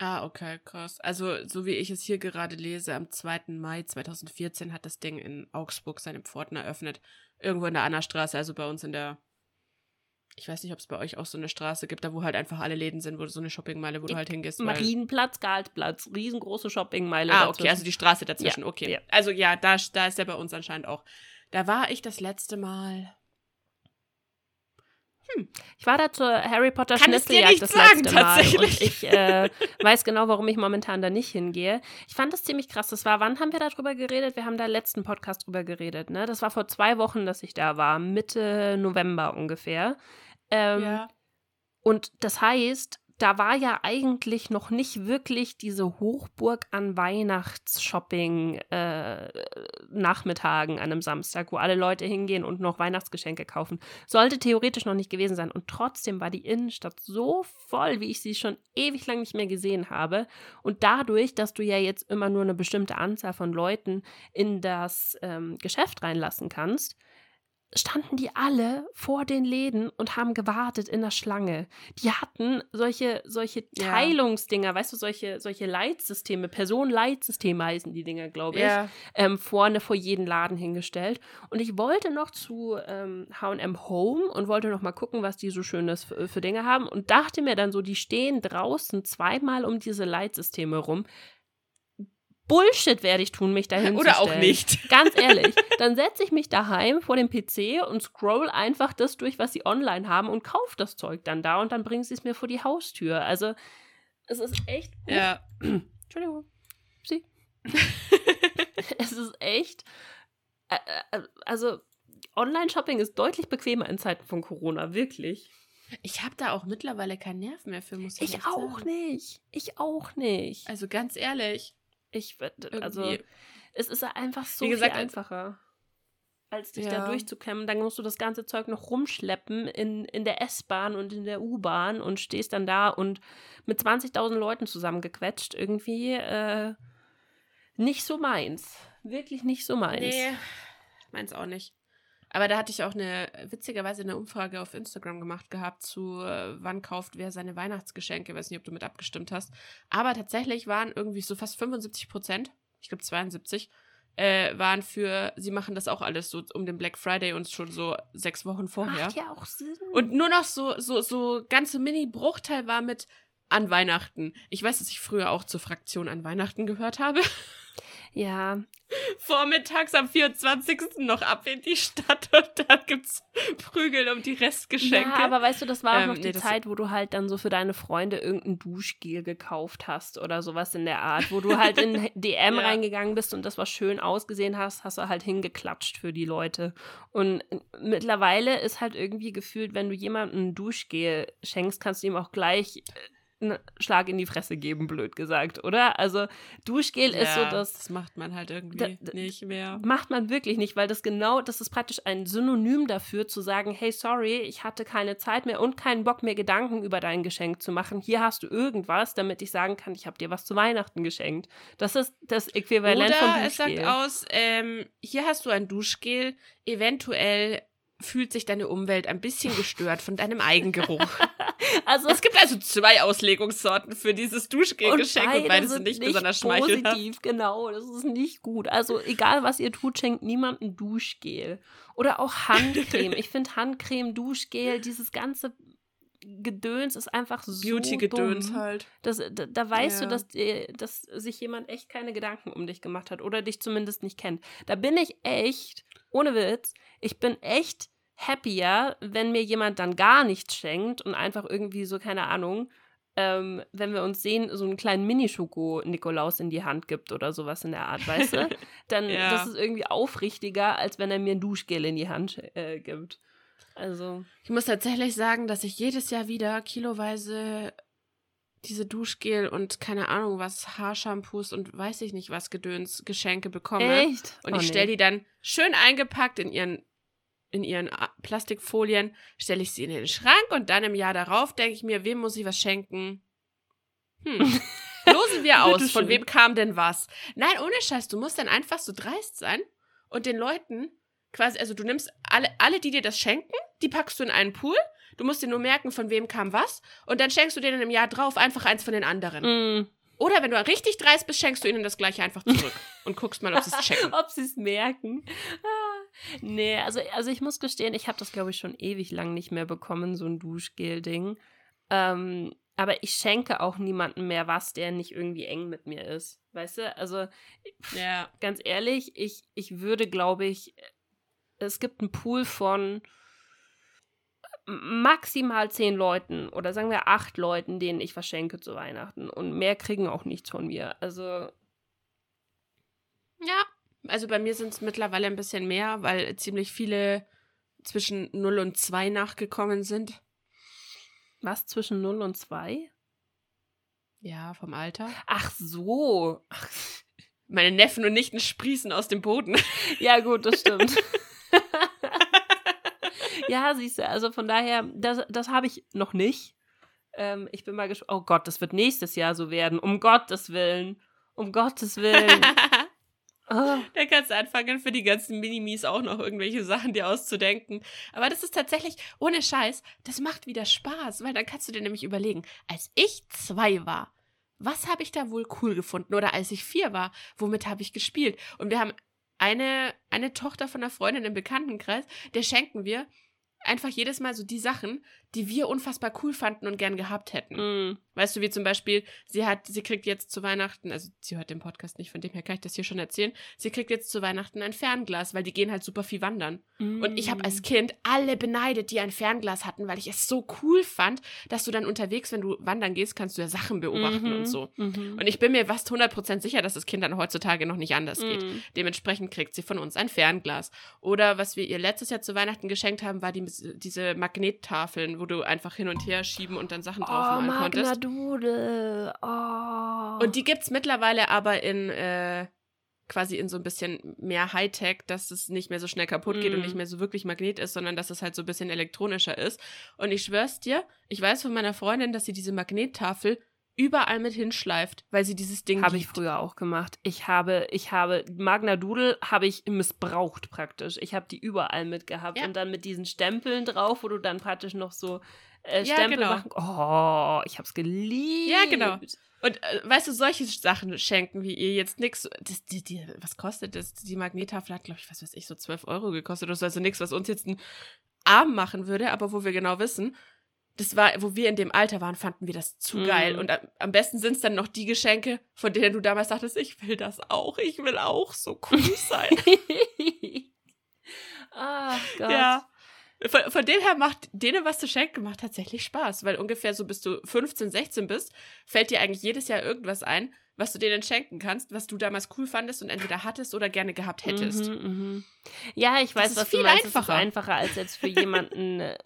Ah, okay, krass. Also, so wie ich es hier gerade lese, am 2. Mai 2014 hat das Ding in Augsburg seine Pforten eröffnet. Irgendwo in der Anna-Straße, also bei uns in der ich weiß nicht, ob es bei euch auch so eine Straße gibt, da wo halt einfach alle Läden sind, wo du so eine Shoppingmeile, wo du halt hingehst. Marienplatz, Galtplatz, riesengroße Shoppingmeile. Ah, okay, also die Straße dazwischen, ja, okay. Ja. Also ja, da, da ist er bei uns anscheinend auch. Da war ich das letzte Mal. Hm. Ich war da zur Harry Potter Schnitzeljagd das sagen, letzte Mal und ich äh, weiß genau, warum ich momentan da nicht hingehe. Ich fand das ziemlich krass. Das war, wann haben wir darüber geredet? Wir haben da letzten Podcast drüber geredet, ne? Das war vor zwei Wochen, dass ich da war, Mitte November ungefähr. Ähm, ja. Und das heißt, da war ja eigentlich noch nicht wirklich diese Hochburg an Weihnachtsshopping-Nachmittagen äh, an einem Samstag, wo alle Leute hingehen und noch Weihnachtsgeschenke kaufen. Sollte theoretisch noch nicht gewesen sein. Und trotzdem war die Innenstadt so voll, wie ich sie schon ewig lang nicht mehr gesehen habe. Und dadurch, dass du ja jetzt immer nur eine bestimmte Anzahl von Leuten in das ähm, Geschäft reinlassen kannst, standen die alle vor den Läden und haben gewartet in der Schlange. Die hatten solche, solche Teilungsdinger, weißt du, solche, solche Leitsysteme, Personenleitsysteme heißen die Dinger, glaube ich, ja. ähm, vorne vor jeden Laden hingestellt. Und ich wollte noch zu ähm, HM Home und wollte noch mal gucken, was die so Schönes für, für Dinge haben und dachte mir dann so, die stehen draußen zweimal um diese Leitsysteme rum. Bullshit werde ich tun, mich dahin Oder auch nicht. Ganz ehrlich. Dann setze ich mich daheim vor dem PC und scroll einfach das durch, was sie online haben und kaufe das Zeug dann da und dann bringen sie es mir vor die Haustür. Also, es ist echt. Ja. Entschuldigung. Sie. es ist echt. Äh, äh, also, Online-Shopping ist deutlich bequemer in Zeiten von Corona, wirklich. Ich habe da auch mittlerweile keinen Nerv mehr für, muss ich, ich auch sagen. nicht. Ich auch nicht. Also ganz ehrlich. Ich also es ist einfach so Wie gesagt, viel einfacher, als dich ja. da durchzukämmen. Dann musst du das ganze Zeug noch rumschleppen in, in der S-Bahn und in der U-Bahn und stehst dann da und mit 20.000 Leuten zusammengequetscht. Irgendwie äh, nicht so meins. Wirklich nicht so meins. Nee, meins auch nicht. Aber da hatte ich auch eine, witzigerweise eine Umfrage auf Instagram gemacht gehabt zu, äh, wann kauft wer seine Weihnachtsgeschenke. Ich weiß nicht, ob du mit abgestimmt hast. Aber tatsächlich waren irgendwie so fast 75 Prozent, ich glaube 72, äh, waren für, sie machen das auch alles so um den Black Friday und schon so sechs Wochen vorher. Macht ja auch Sinn. Und nur noch so, so, so ganze Mini-Bruchteil war mit an Weihnachten. Ich weiß, dass ich früher auch zur Fraktion an Weihnachten gehört habe. ja, Vormittags am 24. noch ab in die Stadt und dann gibt's Prügel um die Restgeschenke. Ja, aber weißt du, das war auch Ähm, noch die nee, Zeit, wo du halt dann so für deine Freunde irgendein Duschgel gekauft hast oder sowas in der Art, wo du halt in DM Ja. reingegangen bist und das was schön ausgesehen hast, hast du halt hingeklatscht für die Leute. Und mittlerweile ist halt irgendwie gefühlt, wenn du jemandem ein Duschgel schenkst, kannst du ihm auch gleich äh, einen Schlag in die Fresse geben, blöd gesagt, oder? Also Duschgel ist so Ja, das das macht man halt irgendwie Da- nicht mehr. macht man wirklich nicht, weil das genau, das ist praktisch ein Synonym dafür, zu sagen, hey, sorry, ich hatte keine Zeit mehr und keinen Bock mehr, Gedanken über dein Geschenk zu machen. Hier hast du irgendwas, damit ich sagen kann, ich habe dir was zu Weihnachten geschenkt. Das ist das Äquivalent von Oder es sagt Duschgel. aus, ähm, hier hast du ein Duschgel, eventuell fühlt sich deine Umwelt ein bisschen gestört von deinem Eigengeruch. Also es gibt also zwei Auslegungssorten für dieses Duschgelgeschenk und, beide beide sind nicht, besonders schmeichelhaft. positiv, genau, das ist nicht gut. Also egal, was ihr tut, schenkt niemandem Duschgel. Oder auch Handcreme. ich finde Handcreme, Duschgel, dieses ganze Gedöns ist einfach so Beauty-Gedöns halt. Das, da, da weißt Ja. du, dass, dir- dass sich jemand echt keine Gedanken um dich gemacht hat oder dich zumindest nicht kennt. Da bin ich echt, ohne Witz, ich bin echt happier, wenn mir jemand dann gar nichts schenkt und einfach irgendwie so, keine Ahnung, ähm, wenn wir uns sehen, so einen kleinen Mini-Schoko-Nikolaus in die Hand gibt oder sowas in der Art, weißt du? Dann Ja. das ist irgendwie aufrichtiger, als wenn er mir ein Duschgel in die Hand äh, gibt. Also, Ich muss tatsächlich sagen, dass ich jedes Jahr wieder kiloweise diese Duschgel und keine Ahnung was, Haarshampoos und weiß ich nicht was Gedöns Geschenke bekomme. echt? Und Oh, ich nee. stelle die dann schön eingepackt in ihren in ihren A- Plastikfolien, stelle ich sie in den Schrank und dann im Jahr darauf denke ich mir, wem muss ich was schenken? Hm. Losen wir aus, von wem kam denn was? Nein, ohne Scheiß, du musst dann einfach so dreist sein und den Leuten quasi, also du nimmst alle, alle, die dir das schenken, die packst du in einen Pool, du musst dir nur merken, von wem kam was und dann schenkst du denen im Jahr drauf einfach eins von den anderen. Mm. Oder wenn du richtig dreist bist, schenkst du ihnen das gleiche einfach zurück und guckst mal, ob sie es checken. Ob sie es merken. Ah, nee, also, also ich muss gestehen, ich habe das, glaube ich, schon ewig lang nicht mehr bekommen, so ein Duschgel-Ding. Ähm, aber ich schenke auch niemandem mehr was, der nicht irgendwie eng mit mir ist. Weißt du? Also, Ja. ganz ehrlich, ich, ich würde, glaube ich, es gibt einen Pool von maximal zehn Leuten oder sagen wir acht Leuten, denen ich was schenke zu Weihnachten. Und mehr kriegen auch nichts von mir. Also, Ja, also bei mir sind es mittlerweile ein bisschen mehr, weil ziemlich viele zwischen 0 und 2 nachgekommen sind. was zwischen 0 und 2? Ja, vom Alter. Ach so. Ach, Meine Neffen und Nichten sprießen aus dem Boden. ja, gut, das stimmt. ja, siehst du, also von daher, das, das habe ich noch nicht. Ähm, ich bin mal gespannt. Oh Gott, das wird nächstes Jahr so werden. Um Gottes Willen. Um Gottes Willen. Oh. da kannst du anfangen, für die ganzen Minimis auch noch irgendwelche Sachen dir auszudenken. Aber das ist tatsächlich, ohne Scheiß, das macht wieder Spaß, weil dann kannst du dir nämlich überlegen, als ich zwei war, was habe ich da wohl cool gefunden? Oder als ich vier war, womit habe ich gespielt? Und wir haben eine, eine Tochter von einer Freundin im Bekanntenkreis, der schenken wir einfach jedes Mal so die Sachen, die wir unfassbar cool fanden und gern gehabt hätten. Mm. Weißt du, wie zum Beispiel, sie hat, sie kriegt jetzt zu Weihnachten, also sie hört den Podcast nicht, von dem her kann ich das hier schon erzählen, sie kriegt jetzt zu Weihnachten ein Fernglas, weil die gehen halt super viel wandern. Und ich habe als Kind alle beneidet, die ein Fernglas hatten, weil ich es so cool fand, dass du dann unterwegs, wenn du wandern gehst, kannst du ja Sachen beobachten Mhm, und so. Mhm. Und ich bin mir fast 100% sicher, dass es Kindern heutzutage noch nicht anders geht. Mhm. Dementsprechend kriegt sie von uns ein Fernglas. Oder was wir ihr letztes Jahr zu Weihnachten geschenkt haben, war die, diese Magnettafeln, wo du einfach hin und her schieben und dann Sachen Oh, draufmalen Magna konntest. Doodle. Oh. Und die gibt's mittlerweile aber in äh, quasi in so ein bisschen mehr Hightech, dass es nicht mehr so schnell kaputt geht und Mm. nicht mehr so wirklich Magnet ist, sondern dass es halt so ein bisschen elektronischer ist. Und ich schwör's dir, ich weiß von meiner Freundin, dass sie diese Magnettafel überall mit hinschleift, weil sie dieses Ding Habe ich früher auch gemacht. Ich habe, ich habe, Magna Doodle habe ich missbraucht praktisch. Ich habe die überall mitgehabt Ja. und dann mit diesen Stempeln drauf, wo du dann praktisch noch so äh, Ja, Stempel genau. machen. Oh, ich habe es geliebt. Ja, genau. Und äh, weißt du, solche Sachen schenken wie ihr jetzt. Das, die, was kostet das? Die Magnettafel hat, glaube ich, was weiß ich, so 12 Euro gekostet oder so. Also nichts, was uns jetzt einen arm machen würde, aber wo wir genau wissen, das war, wo wir in dem Alter waren, fanden wir das zu Mhm. geil. Und am, am besten sind es dann noch die Geschenke, von denen du damals dachtest, ich will das auch, ich will auch so cool sein. Ach Gott. ja. Von, von dem her macht denen was zu schenken macht tatsächlich Spaß, weil ungefähr so bis du 15, 16 bist, fällt dir eigentlich jedes Jahr irgendwas ein, was du denen schenken kannst, was du damals cool fandest und entweder hattest oder gerne gehabt hättest. Mhm, mhm. Ja, ich weiß, ist was viel du meinst. Es ist einfacher. einfacher, als jetzt für jemanden äh,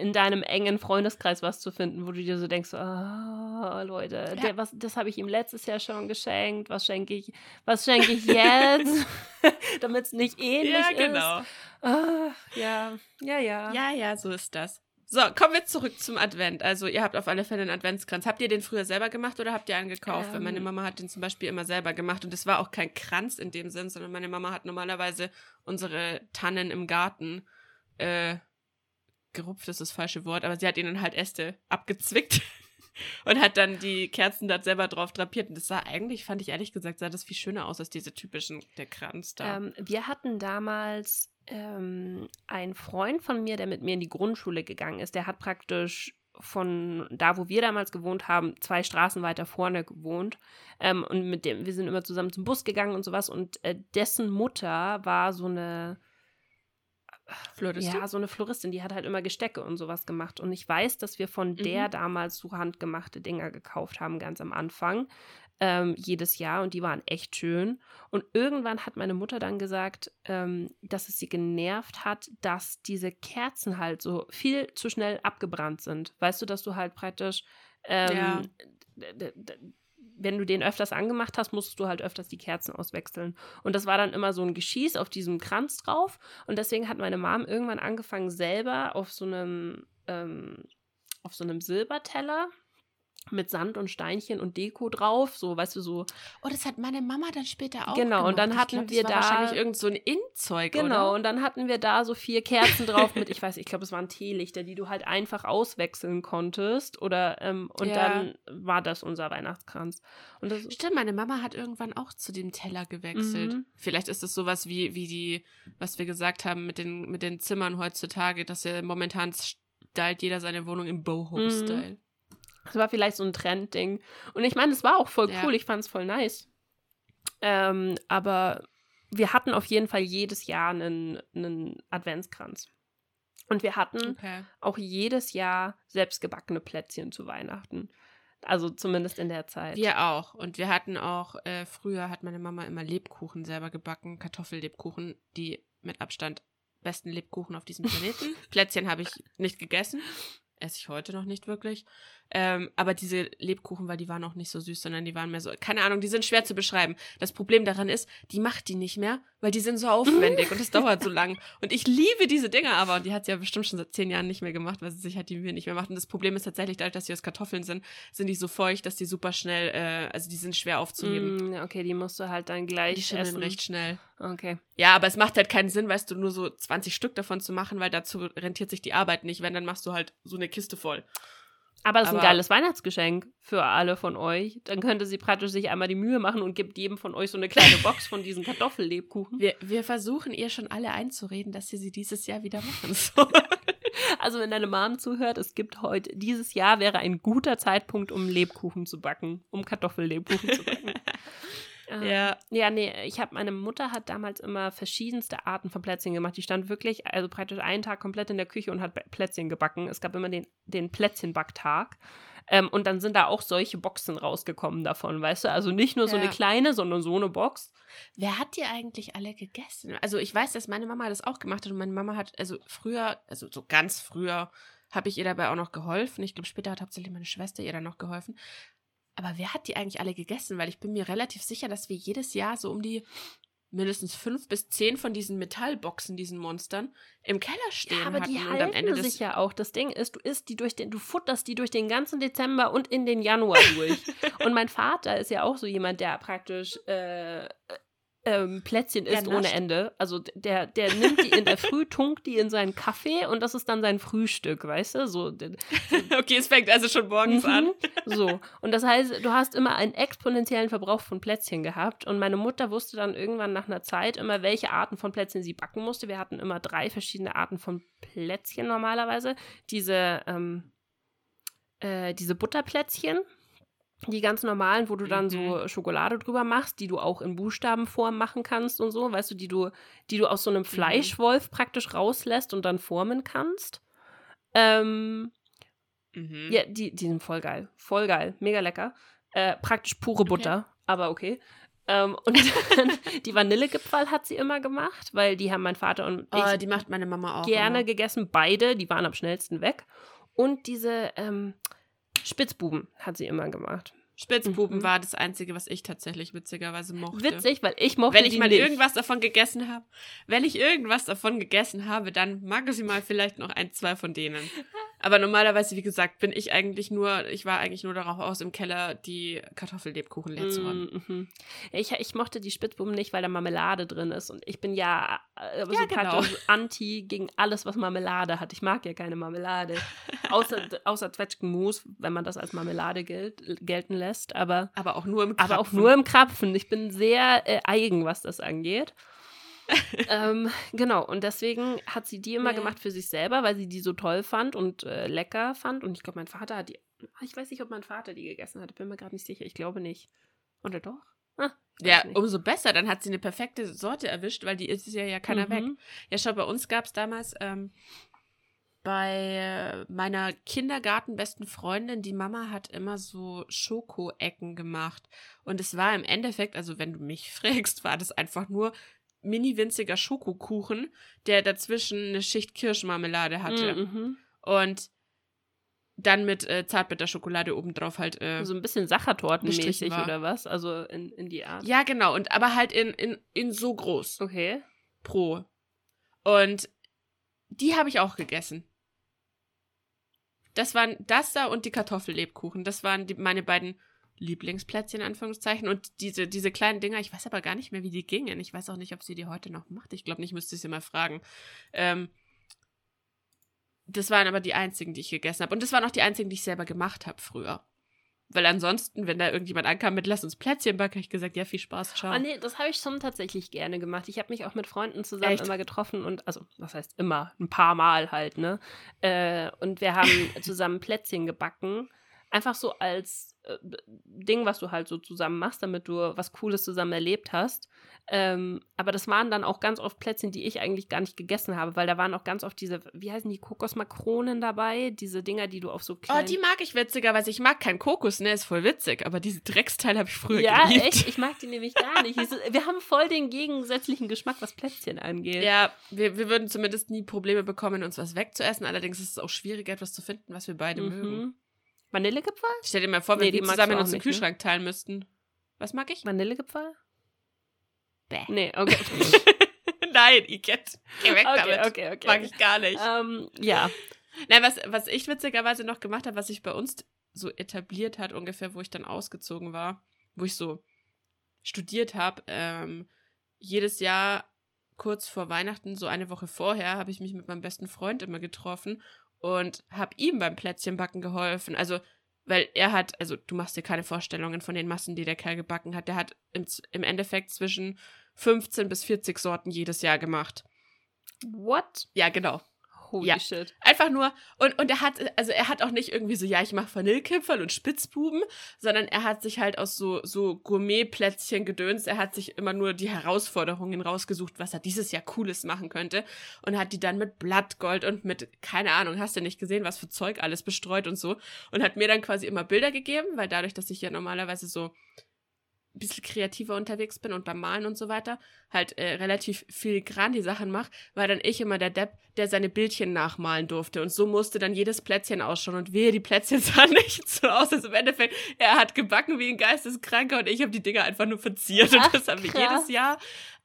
in deinem engen Freundeskreis was zu finden, wo du dir so denkst, oh, Leute, Ja. der, was, das habe ich ihm letztes Jahr schon geschenkt. Was schenke ich, was schenke ich jetzt? Damit es nicht ähnlich Ja, ist. genau. Ah, ja, ja, ja. Ja, ja, so ist das. So, kommen wir zurück zum Advent. Also, ihr habt auf alle Fälle einen Adventskranz. Habt ihr den früher selber gemacht oder habt ihr einen gekauft? Weil Ähm. meine Mama hat den zum Beispiel immer selber gemacht und es war auch kein Kranz in dem Sinn, sondern meine Mama hat normalerweise unsere Tannen im Garten äh, gerupft, ist das falsche Wort, aber sie hat ihnen halt Äste abgezwickt und hat dann die Kerzen da selber drauf drapiert. Und das sah eigentlich, fand ich ehrlich gesagt, sah das viel schöner aus als diese typischen, der Kranz da. Ähm, wir hatten damals ähm, einen Freund von mir, der mit mir in die Grundschule gegangen ist. Der hat praktisch von da, wo wir damals gewohnt haben, zwei Straßen weiter vorne gewohnt. Ähm, und mit dem, wir sind immer zusammen zum Bus gegangen und sowas. Und äh, dessen Mutter war so eine, Floristin? ja, so eine Floristin, die hat halt immer Gestecke und sowas gemacht. Und ich weiß, dass wir von der Mhm. damals so handgemachte Dinger gekauft haben, ganz am Anfang. Ähm, jedes Jahr und die waren echt schön. Und irgendwann hat meine Mutter dann gesagt, ähm, dass es sie genervt hat, dass diese Kerzen halt so viel zu schnell abgebrannt sind. Weißt du, dass du halt praktisch, ähm, Ja. wenn du den öfters angemacht hast, musstest du halt öfters die Kerzen auswechseln. Und das war dann immer so ein Geschieß auf diesem Kranz drauf. Und deswegen hat meine Mom irgendwann angefangen, selber auf so einem, ähm, auf so einem Silberteller mit Sand und Steinchen und Deko drauf, so, weißt du, so. Oh, das hat meine Mama dann später auch Genau, und gemacht. dann Ich hatten glaub, das wir da- wahrscheinlich irgend so ein In-Zeug, Genau, oder? und dann hatten wir da so vier Kerzen drauf mit, ich weiß, ich glaube, es waren Teelichter, die du halt einfach auswechseln konntest. Oder, ähm, und Ja. dann war das unser Weihnachtskranz. Und das, Stimmt, meine Mama hat irgendwann auch zu dem Teller gewechselt. Mhm. Vielleicht ist es sowas wie, wie die, was wir gesagt haben mit den, mit den Zimmern heutzutage, dass ja momentan stylt jeder seine Wohnung im Mhm. Das war vielleicht so ein Trendding. Und ich meine, es war auch voll Ja. cool. Ich fand es voll nice. Ähm, aber wir hatten auf jeden Fall jedes Jahr einen, einen Adventskranz. Und wir hatten Okay. auch jedes Jahr selbstgebackene Plätzchen zu Weihnachten. Also zumindest in der Zeit. Wir auch. Und wir hatten auch, äh, früher hat meine Mama immer Lebkuchen selber gebacken, Kartoffellebkuchen, die mit Abstand besten Lebkuchen auf diesem Planeten. Plätzchen habe ich nicht gegessen. Esse ich heute noch nicht wirklich. Ähm, aber diese Lebkuchen, weil die waren auch nicht so süß, sondern die waren mehr so, keine Ahnung, die sind schwer zu beschreiben. Das Problem daran ist, die macht die nicht mehr, weil die sind so aufwendig und es dauert so lang. Und ich liebe diese Dinger aber und die hat sie ja bestimmt schon seit zehn Jahren nicht mehr gemacht, weil sie sich halt die Mühe nicht mehr macht. Und das Problem ist tatsächlich, dadurch, dass sie aus Kartoffeln sind, sind die so feucht, dass die super schnell, äh, also die sind schwer aufzuheben. Mm, okay, die musst du halt dann gleich Die essen. recht schnell. Okay. Ja, aber es macht halt keinen Sinn, weißt du, nur so 20 Stück davon zu machen, weil dazu rentiert sich die Arbeit nicht. Wenn, dann machst du halt so eine Kiste voll. Aber es ist ein geiles Weihnachtsgeschenk für alle von euch. Dann könnte sie praktisch sich einmal die Mühe machen und gibt jedem von euch so eine kleine Box von diesen Kartoffellebkuchen. Wir, wir versuchen ihr schon alle einzureden, dass sie sie dieses Jahr wieder machen soll. Also wenn deine Mom zuhört, es gibt heute, dieses Jahr wäre ein guter Zeitpunkt, um Lebkuchen zu backen, um Kartoffellebkuchen zu backen. Ähm, ja. Ja, nee, ich habe, meine Mutter hat damals immer verschiedenste Arten von Plätzchen gemacht. Die stand wirklich, also praktisch einen Tag komplett in der Küche und hat Plätzchen gebacken. Es gab immer den, den Plätzchenbacktag. Ähm, und dann sind da auch solche Boxen rausgekommen davon, weißt du? Also nicht nur so Ja. eine kleine, sondern so eine Box. Wer hat die eigentlich alle gegessen? Also ich weiß, dass meine Mama das auch gemacht hat und meine Mama hat, also früher, also so ganz früher, habe ich ihr dabei auch noch geholfen. Ich glaube, später hat hauptsächlich meine Schwester ihr dann noch geholfen. Aber wer hat die eigentlich alle gegessen? Weil ich bin mir relativ sicher, dass wir jedes Jahr so um die mindestens fünf bis zehn von diesen Metallboxen, diesen Monstern, im Keller stehen Ja, aber hatten. die und halten am Ende sich ja auch. Das Ding ist, du isst die durch den, du futterst die durch den ganzen Dezember und in den Januar durch. und mein Vater ist ja auch so jemand, der praktisch äh, ähm, Plätzchen isst ohne. Ende. Also der, der nimmt die in der Früh, tunkt die in seinen Kaffee und das ist dann sein Frühstück, weißt du? So, okay, es fängt also schon morgens Mhm. an. So. Und das heißt, du hast immer einen exponentiellen Verbrauch von Plätzchen gehabt. Und meine Mutter wusste dann irgendwann nach einer Zeit immer, welche Arten von Plätzchen sie backen musste. Wir hatten immer drei verschiedene Arten von Plätzchen normalerweise. Diese, ähm, äh, diese Butterplätzchen. Die ganz normalen, wo du dann Mhm. so Schokolade drüber machst, die du auch in Buchstabenform machen kannst und so, weißt du, die du, die du aus so einem Fleischwolf praktisch rauslässt und dann formen kannst. Ähm, Mhm. ja, die, die sind voll geil. Voll geil. Mega lecker. Äh, praktisch pure Butter, aber okay. Ähm, und die Vanillegipfel hat sie immer gemacht, weil die haben mein Vater und Oh, ich die macht meine Mama auch. gerne Immer. gegessen. Beide, die waren am schnellsten weg. Und diese ähm, Spitzbuben hat sie immer gemacht. Spitzbuben Mhm. war das Einzige, was ich tatsächlich witzigerweise mochte. Witzig, weil ich mochte Wenn ich mal nicht. irgendwas davon gegessen habe, wenn ich irgendwas davon gegessen habe, dann mag ich mal vielleicht noch ein, zwei von denen. Aber normalerweise, wie gesagt, bin ich eigentlich nur, ich war eigentlich nur darauf aus, im Keller die Kartoffellebkuchen leer zu räumen. Mm, mhm. Ich, ich mochte die Spitzbuben nicht, weil da Marmelade drin ist. Und ich bin ja, äh, so Ja, genau. anti gegen alles, was Marmelade hat. Ich mag ja keine Marmelade. außer, außer Zwetschgenmus, wenn man das als Marmelade gilt, gelten lässt. Aber, Aber auch nur im aber auch Krapfen. nur im Krapfen. Ich bin sehr äh, eigen, was das angeht. ähm, genau, und deswegen hat sie die immer Ja. gemacht für sich selber, weil sie die so toll fand und äh, lecker fand. Und ich glaube, mein Vater hat die. Ich weiß nicht, ob mein Vater die gegessen hat. Ich bin mir gerade nicht sicher. Ich glaube nicht. Oder doch? Ah, Ja, nicht. umso besser. Dann hat sie eine perfekte Sorte erwischt, weil die ist ja ja keiner weg. Mhm. Ja, schau, bei uns gab es damals ähm, bei meiner Kindergartenbesten Freundin, die Mama hat immer so Schokoecken gemacht. Und es war im Endeffekt, also wenn du mich fragst, war das einfach nur mini winziger Schokokuchen, der dazwischen eine Schicht Kirschmarmelade hatte. Mhm. Und dann mit äh, Zartbitterschokolade obendrauf halt. Äh, So ein bisschen Sachertortenmäßig oder was? Also in, in die Art. ja, genau. Und aber halt in, in, in so groß. Okay. pro. Und die habe ich auch gegessen. Das waren das da und die Kartoffellebkuchen. Das waren die, meine beiden Lieblingsplätzchen, in Anführungszeichen. Und diese, diese kleinen Dinger, ich weiß aber gar nicht mehr, wie die gingen. Ich weiß auch nicht, ob sie die heute noch macht. Ich glaube nicht, müsste ich sie mal fragen. Ähm, das waren aber die einzigen, die ich gegessen habe. Und das waren auch die einzigen, die ich selber gemacht habe früher. Weil ansonsten, wenn da irgendjemand ankam mit Lass uns Plätzchen backen, habe ich gesagt, ja, viel Spaß, ciao. Ah, nee, das habe ich schon tatsächlich gerne gemacht. Ich habe mich auch mit Freunden zusammen Echt? immer getroffen und, also, was heißt immer? Ein paar Mal halt, ne? Äh, und wir haben zusammen Plätzchen gebacken. Einfach so als äh, Ding, was du halt so zusammen machst, damit du was Cooles zusammen erlebt hast. Ähm, aber das waren dann auch ganz oft Plätzchen, die ich eigentlich gar nicht gegessen habe, weil da waren auch ganz oft diese, wie heißen die, Kokosmakronen dabei? Diese Dinger, die du auf so Oh, kleinen... die mag ich witzigerweise. Ich mag keinen Kokos, ne? Ist voll witzig. Aber diese Drecksteile habe ich früher ja, geliebt. echt? Ich mag die nämlich gar nicht. Wir haben voll den gegensätzlichen Geschmack, was Plätzchen angeht. Ja, wir, wir würden zumindest nie Probleme bekommen, uns was wegzuessen. Allerdings ist es auch schwierig, etwas zu finden, was wir beide mögen. Vanillegipfel? Stell dir mal vor, wenn Nee, die wir magst zusammen uns den nicht, ne? Kühlschrank teilen müssten. Was mag ich? Vanillegipfel? Bäh. Nee, okay. Nein, Igitt. Geh weg okay, damit. okay, okay. Mag ich gar nicht. Ähm, ja. Nein, was, was ich witzigerweise noch gemacht habe, was sich bei uns so etabliert hat, ungefähr, wo ich dann ausgezogen war, wo ich so studiert habe, ähm, jedes Jahr kurz vor Weihnachten, so eine Woche vorher, habe ich mich mit meinem besten Freund immer getroffen und habe ihm beim Plätzchenbacken geholfen. Also, weil er hat, also du machst dir keine Vorstellungen von den Massen, die der Kerl gebacken hat. Der hat im, im Endeffekt zwischen 15 bis 40 Sorten jedes Jahr gemacht. What? Ja, genau. Holy Ja. shit. Einfach nur, und, und er hat, also er hat auch nicht irgendwie so, ja, ich mache Vanillekipferl und Spitzbuben, sondern er hat sich halt aus so, so Gourmet-Plätzchen gedönst. Er hat sich immer nur die Herausforderungen rausgesucht, was er dieses Jahr Cooles machen könnte. Und hat die dann mit Blattgold und mit, keine Ahnung, hast du nicht gesehen, was für Zeug alles bestreut und so. Und hat mir dann quasi immer Bilder gegeben, weil dadurch, dass ich ja normalerweise so bisschen kreativer unterwegs bin und beim Malen und so weiter, halt äh, relativ filigran die Sachen mache, war dann ich immer der Depp, der seine Bildchen nachmalen durfte. Und so musste dann jedes Plätzchen ausschauen. Und wehe, die Plätzchen sahen nicht so aus. Also im Endeffekt, er hat gebacken wie ein Geisteskranker und ich habe die Dinger einfach nur verziert. Und Ach, das haben wir jedes Jahr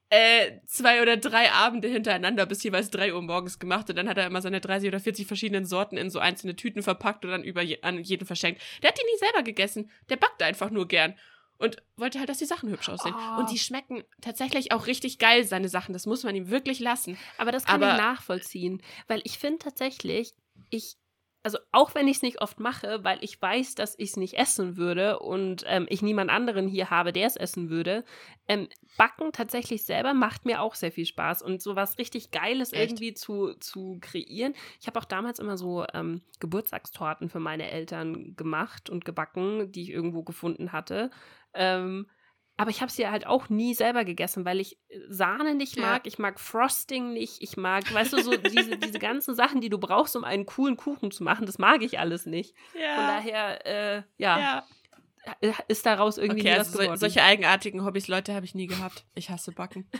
äh, zwei oder drei Abende hintereinander bis jeweils drei Uhr morgens gemacht und dann hat er immer seine 30 oder 40 verschiedenen Sorten in so einzelne Tüten verpackt und dann über je, an jeden verschenkt. Der hat die nie selber gegessen. Der backt einfach nur gern und wollte halt, dass die Sachen hübsch aussehen. Oh. Und die schmecken tatsächlich auch richtig geil, seine Sachen. Das muss man ihm wirklich lassen. Aber das kann Aber- ich nachvollziehen, weil ich finde tatsächlich, ich, also auch wenn ich es nicht oft mache, weil ich weiß, dass ich es nicht essen würde und ähm, ich niemand anderen hier habe, der es essen würde, ähm, Backen tatsächlich selber macht mir auch sehr viel Spaß und sowas richtig Geiles Echt? irgendwie zu, zu kreieren. Ich habe auch damals immer so ähm, Geburtstagstorten für meine Eltern gemacht und gebacken, die ich irgendwo gefunden hatte. Ähm, aber ich habe sie halt auch nie selber gegessen, weil ich Sahne nicht Ja. mag, ich mag Frosting nicht, ich mag, weißt du, so diese, diese ganzen Sachen, die du brauchst, um einen coolen Kuchen zu machen, das mag ich alles nicht. Ja. Von daher, äh, ja, ist daraus irgendwie Okay, also so, solche eigenartigen Hobbys, Leute, habe ich nie gehabt. Ich hasse Backen.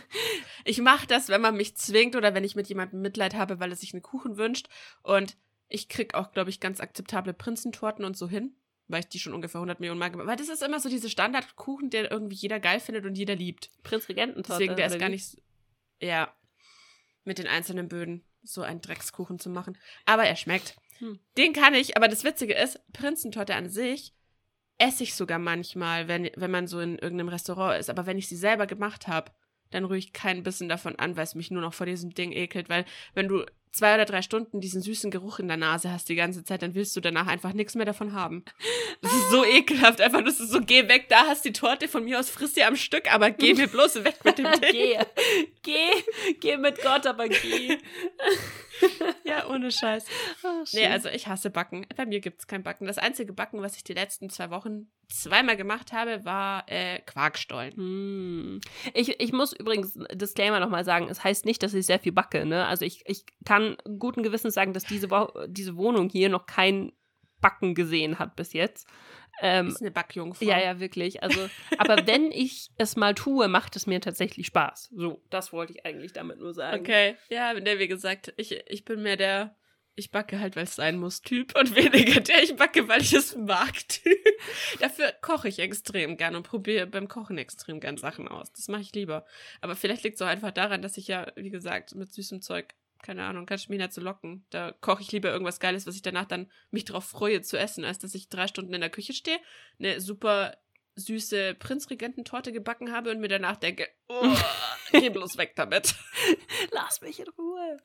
ich mache das, wenn man mich zwingt oder wenn ich mit jemandem Mitleid habe, weil er sich einen Kuchen wünscht. Und ich krieg auch, glaube ich, ganz akzeptable Prinzentorten und so hin, weil ich die schon ungefähr 100 Millionen Mal gemacht habe. Weil das ist immer so diese Standardkuchen, der irgendwie jeder geil findet und jeder liebt. Prinzregententorte. Deswegen, der ist gar nicht, ja, mit den einzelnen Böden so einen Dreckskuchen zu machen. Aber er schmeckt. Hm. Den kann ich, aber das Witzige ist, Prinzentorte an sich esse ich sogar manchmal, wenn, wenn man so in irgendeinem Restaurant ist. Aber wenn ich sie selber gemacht habe, dann rühre ich kein bisschen davon an, weil es mich nur noch vor diesem Ding ekelt. Weil wenn du zwei oder drei Stunden diesen süßen Geruch in der Nase hast die ganze Zeit, dann willst du danach einfach nichts mehr davon haben. Das ist so ekelhaft. Einfach, das ist so, geh weg, da hast die Torte von mir aus, friss sie am Stück, aber geh mir bloß weg mit dem Ding. geh, geh, geh mit Gott, aber geh. Ja, ohne Scheiß. Oh, Nee, also ich hasse Backen. Bei mir gibt's kein Backen. Das einzige Backen, was ich die letzten zwei Wochen zweimal gemacht habe, war äh, Quarkstollen. Hm. Ich, ich muss übrigens Disclaimer nochmal sagen, es heißt nicht, dass ich sehr viel backe. Ne? Also ich, ich kann guten Gewissens sagen, dass diese, Wo diese Wohnung hier noch kein Backen gesehen hat bis jetzt. Ähm, ist eine Backjungfrau. ja, ja, wirklich. Also, aber wenn ich es mal tue, macht es mir tatsächlich Spaß. So, das wollte ich eigentlich damit nur sagen. Okay. Ja, wie gesagt, ich, ich bin mehr der ich backe halt, weil es sein muss, Typ und weniger der ich backe, weil ich es mag, Typ. Dafür koche ich extrem gern und probiere beim Kochen extrem gern Sachen aus. Das mache ich lieber. Aber vielleicht liegt es auch einfach daran, dass ich ja, wie gesagt, mit süßem Zeug, keine Ahnung, kannst du mich nicht zu locken. Da koche ich lieber irgendwas Geiles, was ich danach dann mich drauf freue zu essen, als dass ich drei Stunden in der Küche stehe, eine super süße Prinzregententorte gebacken habe und mir danach denke, oh, geh bloß weg damit. Lass mich in Ruhe.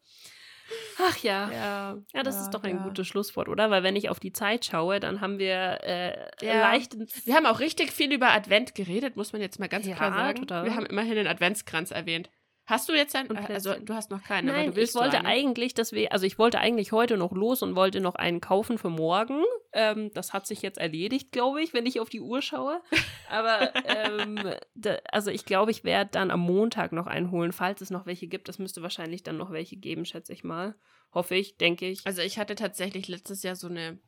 Ach ja. Ja, Ja, das ja, ist doch ein ja. gutes Schlusswort, oder? Weil wenn ich auf die Zeit schaue, dann haben wir äh, Ja. leicht Wir haben auch richtig viel über Advent geredet, muss man jetzt mal ganz klar sagen. total. Wir haben immerhin den Adventskranz erwähnt. Hast du jetzt einen? Und Also Plätzchen. du hast noch keinen, aber Nein, du willst ich wollte einen. eigentlich, dass wir, also ich wollte eigentlich heute noch los und wollte noch einen kaufen für morgen. Ähm, das hat sich jetzt erledigt, glaube ich, wenn ich auf die Uhr schaue. Aber ähm, da, also ich glaube, ich werde dann am Montag noch einen holen, falls es noch welche gibt. Es müsste wahrscheinlich dann noch welche geben, schätze ich mal. Hoffe ich, denke ich. Also ich hatte tatsächlich letztes Jahr so eine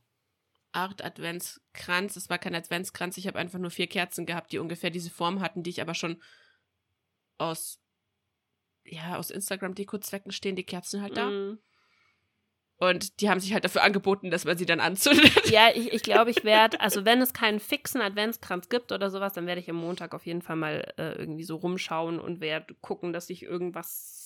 Art Adventskranz. Es war kein Adventskranz, ich habe einfach nur vier Kerzen gehabt, die ungefähr diese Form hatten, die ich aber schon aus ja, aus Instagram-Deko-Zwecken stehen die Kerzen halt da. Mm. Und die haben sich halt dafür angeboten, dass man sie dann anzündet. Ja, ich, ich glaube, ich werde, also wenn es keinen fixen Adventskranz gibt oder sowas, dann werde ich am Montag auf jeden Fall mal äh, irgendwie so rumschauen und werde gucken, dass ich irgendwas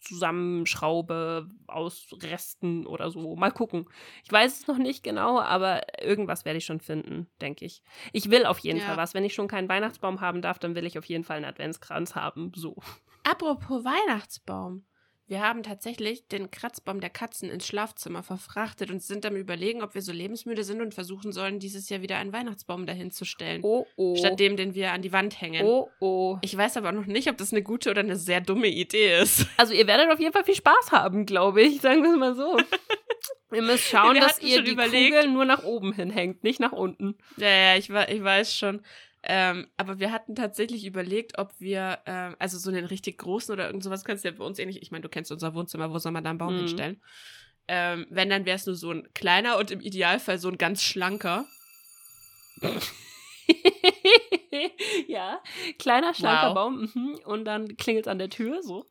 zusammenschraube aus Resten oder so. Mal gucken. Ich weiß es noch nicht genau, aber irgendwas werde ich schon finden, denke ich. Ich will auf jeden Ja. Fall was. Wenn ich schon keinen Weihnachtsbaum haben darf, dann will ich auf jeden Fall einen Adventskranz haben. So. Apropos Weihnachtsbaum. Wir haben tatsächlich den Kratzbaum der Katzen ins Schlafzimmer verfrachtet und sind am überlegen, ob wir so lebensmüde sind und versuchen sollen, dieses Jahr wieder einen Weihnachtsbaum dahin zu stellen. Oh, oh. Statt dem, den wir an die Wand hängen. Oh, oh. Ich weiß aber noch nicht, ob das eine gute oder eine sehr dumme Idee ist. Also ihr werdet auf jeden Fall viel Spaß haben, glaube ich. Sagen wir es mal so. Ihr müsst schauen, dass ihr die überlegt. Kugel nur nach oben hinhängt, nicht nach unten. Ja, ja, ich, ich weiß schon. Ähm, aber wir hatten tatsächlich überlegt, ob wir, ähm, also so einen richtig großen oder irgend sowas kannst du ja bei uns ähnlich, ich meine, du kennst unser Wohnzimmer, wo soll man da einen Baum Mhm. hinstellen? Ähm, wenn, dann wäre es nur so ein kleiner und im Idealfall so ein ganz schlanker. ja, kleiner, schlanker Wow. Baum. Mhm. Und dann klingelt es an der Tür, so.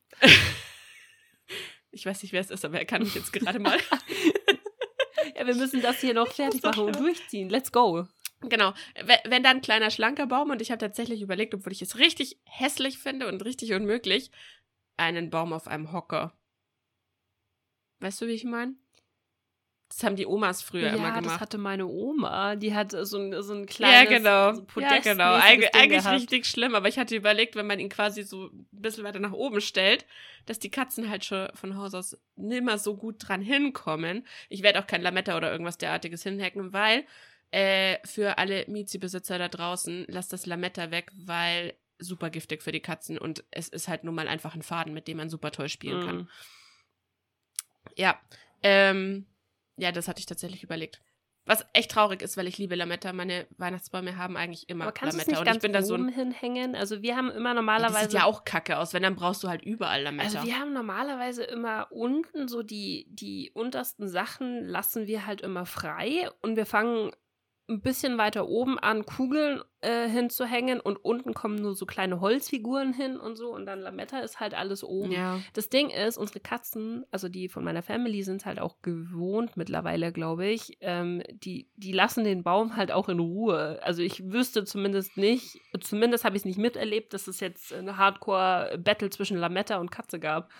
Ich weiß nicht, wer es ist, aber er kann mich jetzt gerade mal. Ja, wir müssen das hier noch fertig machen und durchziehen. Let's go. Genau. Wenn, da ein kleiner, schlanker Baum und ich habe tatsächlich überlegt, obwohl ich es richtig hässlich finde und richtig unmöglich, einen Baum auf einem Hocker. Weißt du, wie ich meine? Das haben die Omas früher ja, immer das gemacht. hatte meine Oma. Die hat so ein, so ein kleines ja, genau. so ja, genau. Ding Eig eigentlich gehabt. richtig schlimm, aber ich hatte überlegt, wenn man ihn quasi so ein bisschen weiter nach oben stellt, dass die Katzen halt schon von Haus aus nimmer so gut dran hinkommen. Ich werde auch kein Lametta oder irgendwas derartiges hinhacken, weil äh, für alle Miezi-Besitzer da draußen, lasst das Lametta weg, weil super giftig für die Katzen und es ist halt nun mal einfach ein Faden, mit dem man super toll spielen kann. Mhm. Ja, ähm, ja, das hatte ich tatsächlich überlegt. Was echt traurig ist, weil ich liebe Lametta. Meine Weihnachtsbäume haben eigentlich immer Aber kannst Lametta. nicht Und ganz ich bin da so oben ein. hinhängen? Also wir haben immer Das normalerweise... sieht ja auch kacke aus, wenn dann brauchst du halt überall Lametta. Also wir haben normalerweise immer unten so die, die untersten Sachen lassen wir halt immer frei und wir fangen ein bisschen weiter oben an, Kugeln äh, hinzuhängen und unten kommen nur so kleine Holzfiguren hin und so und dann Lametta ist halt alles oben. ja. Das Ding ist, unsere Katzen, also die von meiner Family, sind halt auch gewohnt mittlerweile, glaube ich. Ähm, die, die lassen den Baum halt auch in Ruhe. Also ich wüsste zumindest nicht, zumindest habe ich es nicht miterlebt, dass es jetzt eine Hardcore-Battle zwischen Lametta und Katze gab.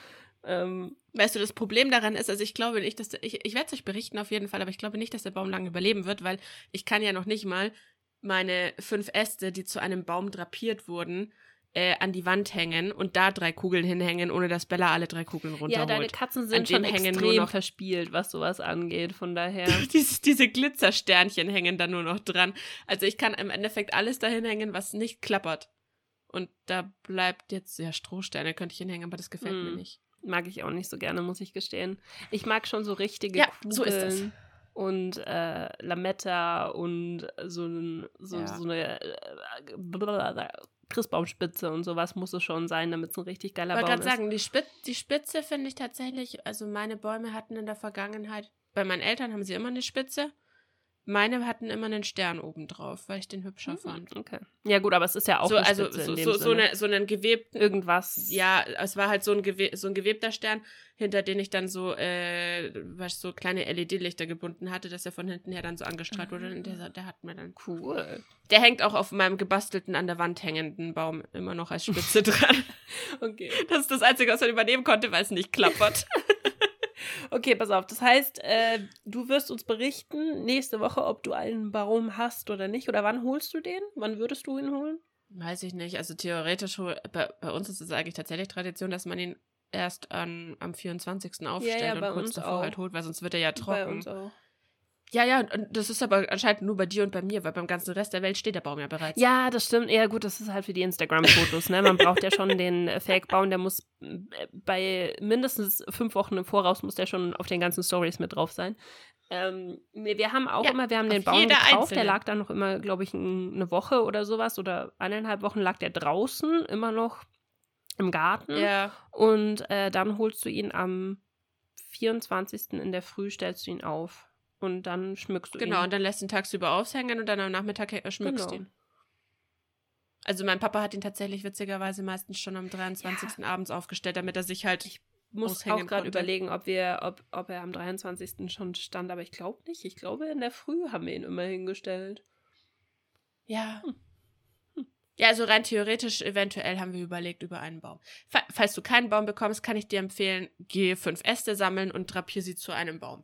Ähm, Weißt du, das Problem daran ist, also ich glaube nicht, dass der, ich, ich werde es euch berichten auf jeden Fall, aber ich glaube nicht, dass der Baum lange überleben wird, weil ich kann ja noch nicht mal meine fünf Äste, die zu einem Baum drapiert wurden, äh, an die Wand hängen und da drei Kugeln hinhängen, ohne dass Bella alle drei Kugeln ja, runterholt. deine Katzen sind schon extrem noch- verspielt, was sowas angeht. Von daher. Diese, diese Glitzersternchen hängen da nur noch dran. Also ich kann im Endeffekt alles dahin hängen, was nicht klappert. Und da bleibt jetzt, ja, Strohsterne könnte ich hinhängen, aber das gefällt mir Hm. nicht. Mag ich auch nicht so gerne, muss ich gestehen. Ich mag schon so richtige Ja, Kugeln so ist das. und äh, Lametta und so, so, Ja. so eine äh, Christbaumspitze und sowas muss es schon sein, damit es ein richtig Ich geiler wollte Baum gerade ist. sagen, die, Spitz, die Spitze finde ich tatsächlich, also meine Bäume hatten in der Vergangenheit, bei meinen Eltern haben sie immer eine Spitze. Meine hatten immer einen Stern oben drauf, weil ich den hübscher fand. Okay. Ja gut, aber es ist ja auch So, eine also Spitze so, in dem so, so, eine, so einen gewebten, irgendwas. ja, es war halt so ein, gewe so ein gewebter Stern, hinter den ich dann so, äh, was so kleine LED-Lichter gebunden hatte, dass er von hinten her dann so angestrahlt wurde. Und der, der hat mir dann. cool. Der hängt auch auf meinem gebastelten, an der Wand hängenden Baum immer noch als Spitze dran. Okay. Das ist das Einzige, was man übernehmen konnte, weil es nicht klappert. Okay, pass auf. Das heißt, äh, du wirst uns berichten nächste Woche, ob du einen Baum hast oder nicht. Oder wann holst du den? Wann würdest du ihn holen? Weiß ich nicht. Also theoretisch, bei, bei uns ist es eigentlich tatsächlich Tradition, dass man ihn erst an, am 24. aufstellt ja, und bei kurz davor auch. halt holt, weil sonst wird er ja Bei trocken. uns auch. Ja, ja, und das ist aber anscheinend nur bei dir und bei mir, weil beim ganzen Rest der Welt steht der Baum ja bereits. Ja, das stimmt. Ja, gut, das ist halt für die Instagram-Fotos. Ne? Man braucht ja schon den äh, Fake-Baum, der muss äh, bei mindestens fünf Wochen im Voraus muss der schon auf den ganzen Stories mit drauf sein. Ähm, wir haben auch Ja, immer, wir haben den Baum gekauft, einzelne. der lag dann noch immer, glaube ich, ein, eine Woche oder sowas oder eineinhalb Wochen lag der draußen, immer noch im Garten. Ja. Und äh, dann holst du ihn am 24. in der Früh, stellst du ihn auf. Und dann schmückst du ihn. Genau, und dann lässt du ihn tagsüber aushängen und dann am Nachmittag äh, schmückst Genau. ihn. Also mein Papa hat ihn tatsächlich witzigerweise meistens schon am 23. abends aufgestellt, damit er sich halt. muss aushängen auch gerade überlegen, ob wir, ob, ob er am 23. schon stand, aber ich glaube nicht. Ich glaube, in der Früh haben wir ihn immer hingestellt. Ja. Ja, also rein theoretisch, eventuell haben wir überlegt über einen Baum. Fa- Falls du keinen Baum bekommst, kann ich dir empfehlen, geh fünf Äste sammeln und drapier sie zu einem Baum.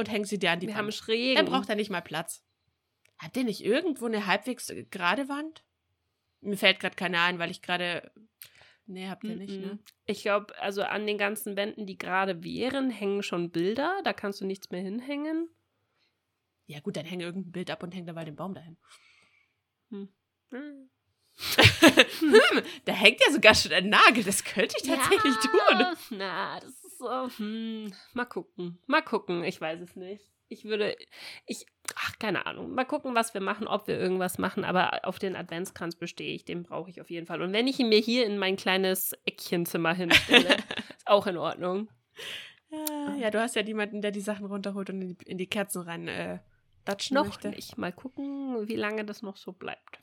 Und häng sie dir an die wir haben Wand. schrägen. Dann braucht er nicht mal Platz. Hat der nicht irgendwo eine halbwegs gerade Wand? Mir fällt gerade keine ein, weil ich gerade. Nee, habt ihr nicht, ne? Ich glaube, also an den ganzen Wänden, die gerade wären, hängen schon Bilder. Da kannst du nichts mehr hinhängen. Ja, gut, dann hänge irgendein Bild ab und häng dabei den Baum dahin. Hm. hm, da hängt ja sogar schon ein Nagel. Das könnte ich tatsächlich tun. ja, Na, das so. Hm, mal gucken. Mal gucken. Ich weiß es nicht. Ich würde. Ich. Ach, keine Ahnung. Mal gucken, was wir machen, ob wir irgendwas machen. Aber auf den Adventskranz bestehe ich. Den brauche ich auf jeden Fall. Und wenn ich ihn mir hier in mein kleines Eckchenzimmer hinstelle, ist auch in Ordnung. Ja, ja, du hast ja jemanden, der die Sachen runterholt und in die, in die Kerzen rein äh, datschen Noch möchte. nicht. Mal gucken, wie lange das noch so bleibt.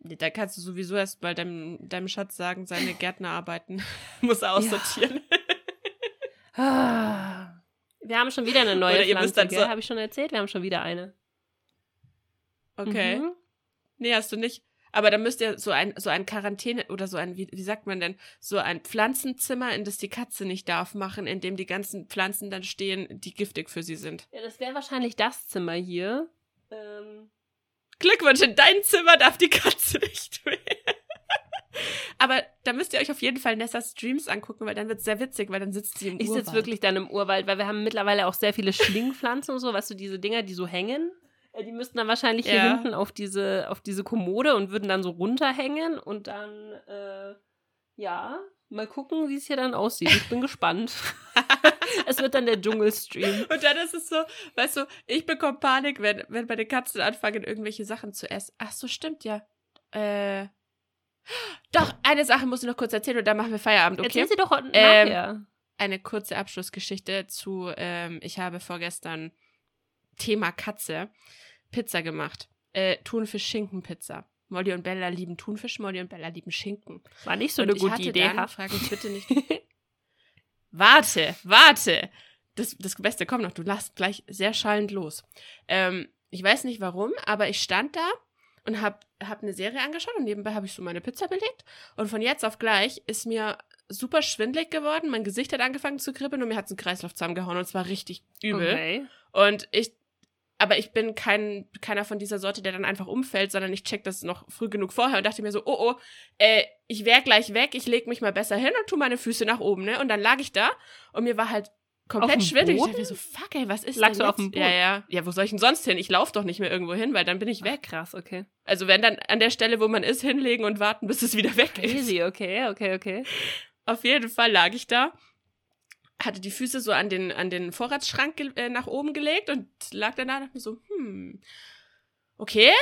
Da kannst du sowieso erst mal deinem, deinem Schatz sagen, seine Gärtnerarbeiten muss er aussortieren. Ah. Wir haben schon wieder eine neue Oder ihr müsst Pflanze, dann gell? so- Habe ich schon erzählt? Wir haben schon wieder eine. Okay. Mhm. Nee, hast du nicht. Aber dann müsst ihr so ein, so ein Quarantäne oder so ein, wie, wie sagt man denn, so ein Pflanzenzimmer, in das die Katze nicht darf, machen, in dem die ganzen Pflanzen dann stehen, die giftig für sie sind. Ja, das wäre wahrscheinlich das Zimmer hier. Ähm, Glückwunsch, in dein Zimmer darf die Katze nicht mehr. Aber da müsst ihr euch auf jeden Fall Nessas Streams angucken, weil dann wird es sehr witzig, weil dann sitzt sie im ich Urwald. sitze wirklich dann im Urwald, weil wir haben mittlerweile auch sehr viele Schlingpflanzen und so, weißt du, diese Dinger, die so hängen. Äh, Die müssten dann wahrscheinlich hier Ja. hinten auf diese, auf diese Kommode und würden dann so runterhängen und dann, äh, ja, mal gucken, wie es hier dann aussieht. Ich bin gespannt. es wird dann der Dschungelstream. Und dann ist es so, weißt du, ich bekomme Panik, wenn, wenn meine Katzen anfangen, irgendwelche Sachen zu essen. Ach so, stimmt ja. Äh. Doch, eine Sache muss ich noch kurz erzählen und dann machen wir Feierabend, okay? Erzähl sie doch Ähm, nachher. Eine kurze Abschlussgeschichte zu, ähm, ich habe vorgestern Thema Katze Pizza gemacht. Äh, Thunfisch-Schinken-Pizza. Molly und Bella lieben Thunfisch, Molly und Bella lieben Schinken. War nicht so und eine ich gute hatte Idee, dann, frag mich bitte nicht. warte, warte. Das, das Beste kommt noch. Du lachst gleich sehr schallend los. Ähm, ich weiß nicht warum, aber ich stand da und habe hab eine Serie angeschaut und nebenbei habe ich so meine Pizza belegt. Und von jetzt auf gleich ist mir super schwindlig geworden. Mein Gesicht hat angefangen zu kribbeln und mir hat ein Kreislauf zusammengehauen und es war richtig übel. Okay. Und ich, aber ich bin kein, keiner von dieser Sorte, der dann einfach umfällt, sondern ich check das noch früh genug vorher und dachte mir so, oh oh, äh, ich wär gleich weg, ich leg mich mal besser hin und tu meine Füße nach oben, ne? Und dann lag ich da und mir war halt komplett schwindelig. Ich dachte mir so, fuck, ey, was ist Lagst denn du auf dem Boden? Ja, ja. Ja, wo soll ich denn sonst hin? Ich laufe doch nicht mehr irgendwo hin, weil dann bin ich weg. Krass, okay. Also wenn dann an der Stelle, wo man ist, hinlegen und warten, bis es wieder weg ist. Crazy, okay, okay, okay. Auf jeden Fall lag ich da, hatte die Füße so an den, an den Vorratsschrank äh, nach oben gelegt und lag danach und dachte mir so, hm, okay,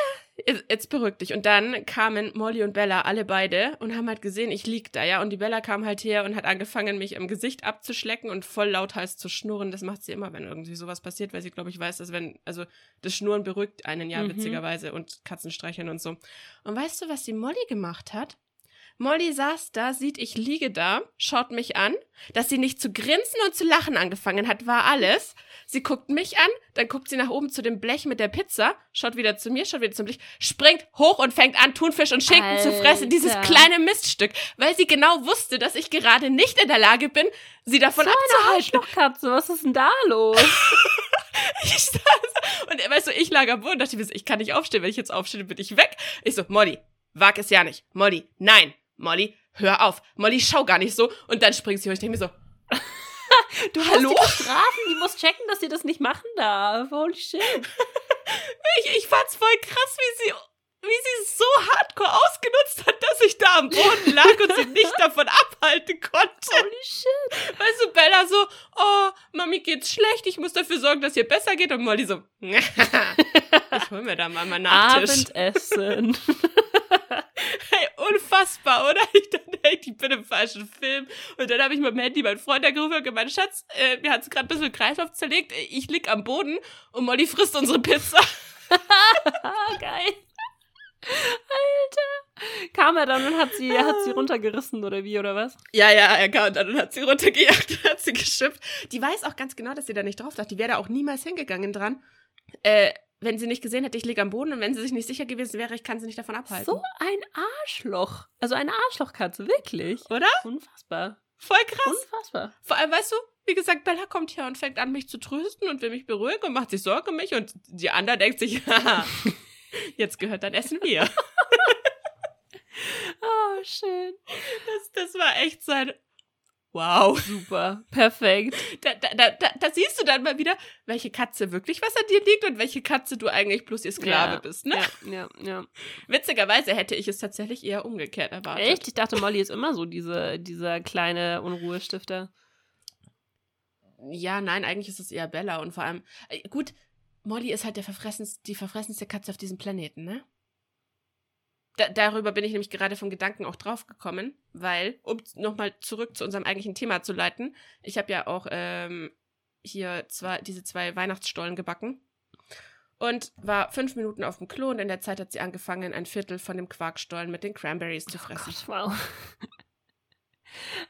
jetzt, jetzt beruhig dich. Und dann kamen Molly und Bella, alle beide, und haben halt gesehen, ich lieg da, ja. Und die Bella kam halt her und hat angefangen, mich im Gesicht abzuschlecken und voll lauthals zu schnurren. Das macht sie immer, wenn irgendwie sowas passiert, weil sie, glaube ich, weiß, dass wenn, also das Schnurren beruhigt einen ja Mhm. witzigerweise und Katzenstreicheln und so. Und weißt du, was die Molly gemacht hat? Molly saß da, sieht, ich liege da, schaut mich an. Dass sie nicht zu grinsen und zu lachen angefangen hat, war alles. Sie guckt mich an, dann guckt sie nach oben zu dem Blech mit der Pizza, schaut wieder zu mir, schaut wieder zum Blech, springt hoch und fängt an, Thunfisch und Schinken zu fressen, dieses Alter. kleine Miststück, weil sie genau wusste, dass ich gerade nicht in der Lage bin, sie davon So abzuhalten. Arschlochkatze, was ist denn da los? Ich saß, und weißt du, ich lag am Boden und dachte mir so, ich kann nicht aufstehen, wenn ich jetzt aufstehe, bin ich weg. Ich so, Molly, wag es ja nicht. Molly, nein. Molly, hör auf. Molly, schau gar nicht so. Und dann springt sie und ich denke mir so, Du Hallo? musst die bestrafen, die muss checken, dass sie das nicht machen darf. Holy shit. ich, ich fand's voll krass, wie sie, wie sie es so hardcore ausgenutzt hat, dass ich da am Boden lag und sie nicht davon abhalten konnte. Holy shit. Weißt du, Bella so, oh, Mami geht's schlecht, ich muss dafür sorgen, dass ihr besser geht. Und Molly so, ich hol mir da mal meinen Nachtisch. Abendessen. Unfassbar, oder? Ich dachte, ich bin im falschen Film. Und dann habe ich mit dem Handy meinen Freund angerufen und gemeint, Schatz, äh, mir hat's gerade ein bisschen Kreislauf zerlegt. Ich lieg am Boden und Molly frisst unsere Pizza. ah, geil. Alter. Kam er dann und hat sie, hat sie runtergerissen oder wie, oder was? Ja, ja, er kam dann und hat sie runtergejagt und hat sie geschippt. Die weiß auch ganz genau, dass sie da nicht drauf darf. Die wäre da auch niemals hingegangen dran. Äh, wenn sie nicht gesehen hätte, ich lieg am Boden und wenn sie sich nicht sicher gewesen wäre, ich kann sie nicht davon abhalten. So ein Arschloch. Also eine Arschlochkatze, wirklich. Oder? Unfassbar. Voll krass. Unfassbar. Vor allem, weißt du, wie gesagt, Bella kommt hier und fängt an, mich zu trösten und will mich beruhigen und macht sich Sorgen um mich und die andere denkt sich, haha, jetzt gehört dein Essen mir. Oh, schön. Das, das war echt sein Wow. Super. Perfekt. Da, da, da, da, siehst du dann mal wieder, welche Katze wirklich was an dir liegt und welche Katze du eigentlich bloß ihr Sklave Ja, bist, ne? Ja, ja, ja. Witzigerweise hätte ich es tatsächlich eher umgekehrt erwartet. Echt? Ich dachte, Molly ist immer so diese, dieser kleine Unruhestifter. Ja, nein, eigentlich ist es eher Bella und vor allem, äh, gut, Molly ist halt der verfressenste, die verfressenste Katze auf diesem Planeten, ne? Da, darüber bin ich nämlich gerade vom Gedanken auch drauf gekommen, weil, um nochmal zurück zu unserem eigentlichen Thema zu leiten, ich habe ja auch ähm, hier zwei, diese zwei Weihnachtsstollen gebacken und war fünf Minuten auf dem Klo und in der Zeit hat sie angefangen, ein Viertel von dem Quarkstollen mit den Cranberries zu fressen. Oh Gott, wow.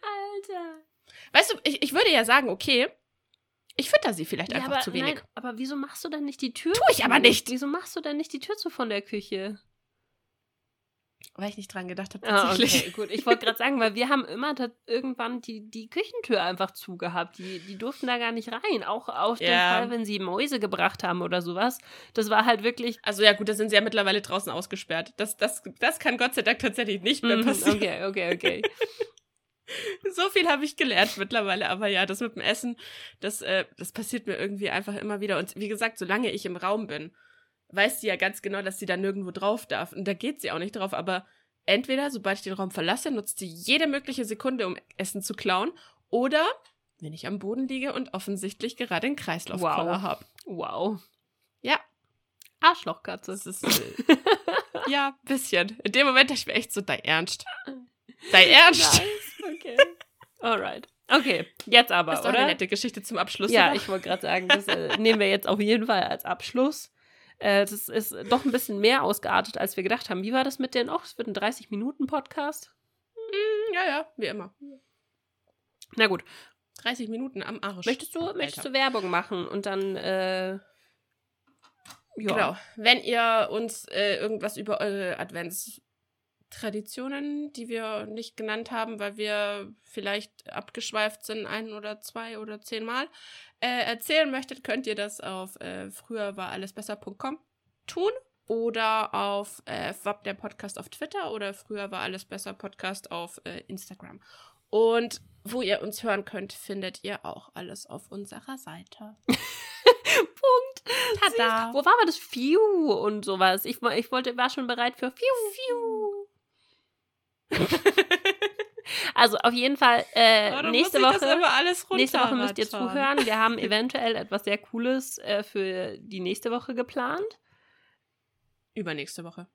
Alter. Weißt du, ich, ich würde ja sagen, okay, Ich fütter sie vielleicht Ja, einfach aber, zu wenig. nein, aber wieso machst du denn nicht die Tür? Tu ich aber nicht. Wieso machst du denn nicht die Tür zu von der Küche? Weil ich nicht dran gedacht habe, Ah, tatsächlich. okay, gut. Ich wollte gerade sagen, weil wir haben immer irgendwann die, die Küchentür einfach zugehabt. Die, die durften da gar nicht rein. Auch auf den Ja. Fall, wenn sie Mäuse gebracht haben oder sowas. Das war halt wirklich. Also ja, gut, da sind sie ja mittlerweile draußen ausgesperrt. Das, das, das kann Gott sei Dank tatsächlich nicht mehr Mhm, passieren. okay, okay, okay. So viel habe ich gelernt mittlerweile, aber ja, das mit dem Essen, das, äh, das passiert mir irgendwie einfach immer wieder. Und wie gesagt, solange ich im Raum bin, weiß sie ja ganz genau, dass sie da nirgendwo drauf darf. Und da geht sie auch nicht drauf, aber entweder, sobald ich den Raum verlasse, nutzt sie jede mögliche Sekunde, um Essen zu klauen, oder wenn ich am Boden liege und offensichtlich gerade einen Kreislaufkoller Wow. habe. Wow. Ja. Arschlochkatze. Das ist, äh, ja, bisschen. In dem Moment dachte ich mir echt so, dein Ernst. Dein Ernst? Nice, okay. Alright. Okay, jetzt aber, Das ist oder? eine nette Geschichte zum Abschluss. Ja, oder? ich wollte gerade sagen, das äh, nehmen wir jetzt auf jeden Fall als Abschluss. Äh, das ist doch ein bisschen mehr ausgeartet, als wir gedacht haben. Wie war das mit den? Oh, es wird ein 30-Minuten-Podcast. Mm, ja, ja, wie immer. Na gut. 30 Minuten am Arsch. Möchtest du, möchtest du Werbung machen und dann, äh, ja. Genau. Wenn ihr uns äh, irgendwas über eure Adventstraditionen, die wir nicht genannt haben, weil wir vielleicht abgeschweift sind, ein oder zwei oder zehnmal, äh, erzählen möchtet, könnt ihr das auf äh, früher war alles besser.com tun oder auf äh, Wab der Podcast auf Twitter oder früher war alles besser Podcast auf äh, Instagram. Und wo ihr uns hören könnt, findet ihr auch alles auf unserer Seite. Punkt. Tada! Wo war aber das Fiu und sowas? Ich, ich wollte, war schon bereit für Fiu. Also auf jeden Fall äh, nächste Das Woche. Nächste Woche müsst ihr zuhören. Wir haben eventuell etwas sehr Cooles äh, für die nächste Woche geplant. Übernächste Woche.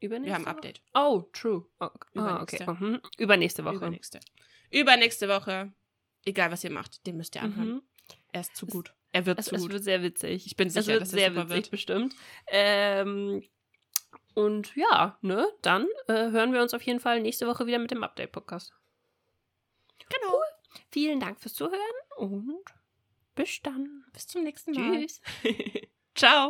Übernächste Wir haben ein Woche? Update. Oh, true. Oh, ah, Übernächste. okay. Mhm. Übernächste Woche. Übernächste. Übernächste Woche. Egal, was ihr macht, den müsst ihr anhören. Mhm. Er ist zu gut. Er wird Es, zu es gut. wird sehr witzig. Ich bin es sicher, wird dass es sehr super witzig, wird. bestimmt. Ähm, und ja, ne, dann äh, hören wir uns auf jeden Fall nächste Woche wieder mit dem Update-Podcast. Genau. Vielen Dank fürs Zuhören und bis dann. Bis zum nächsten Mal. Tschüss. Ciao.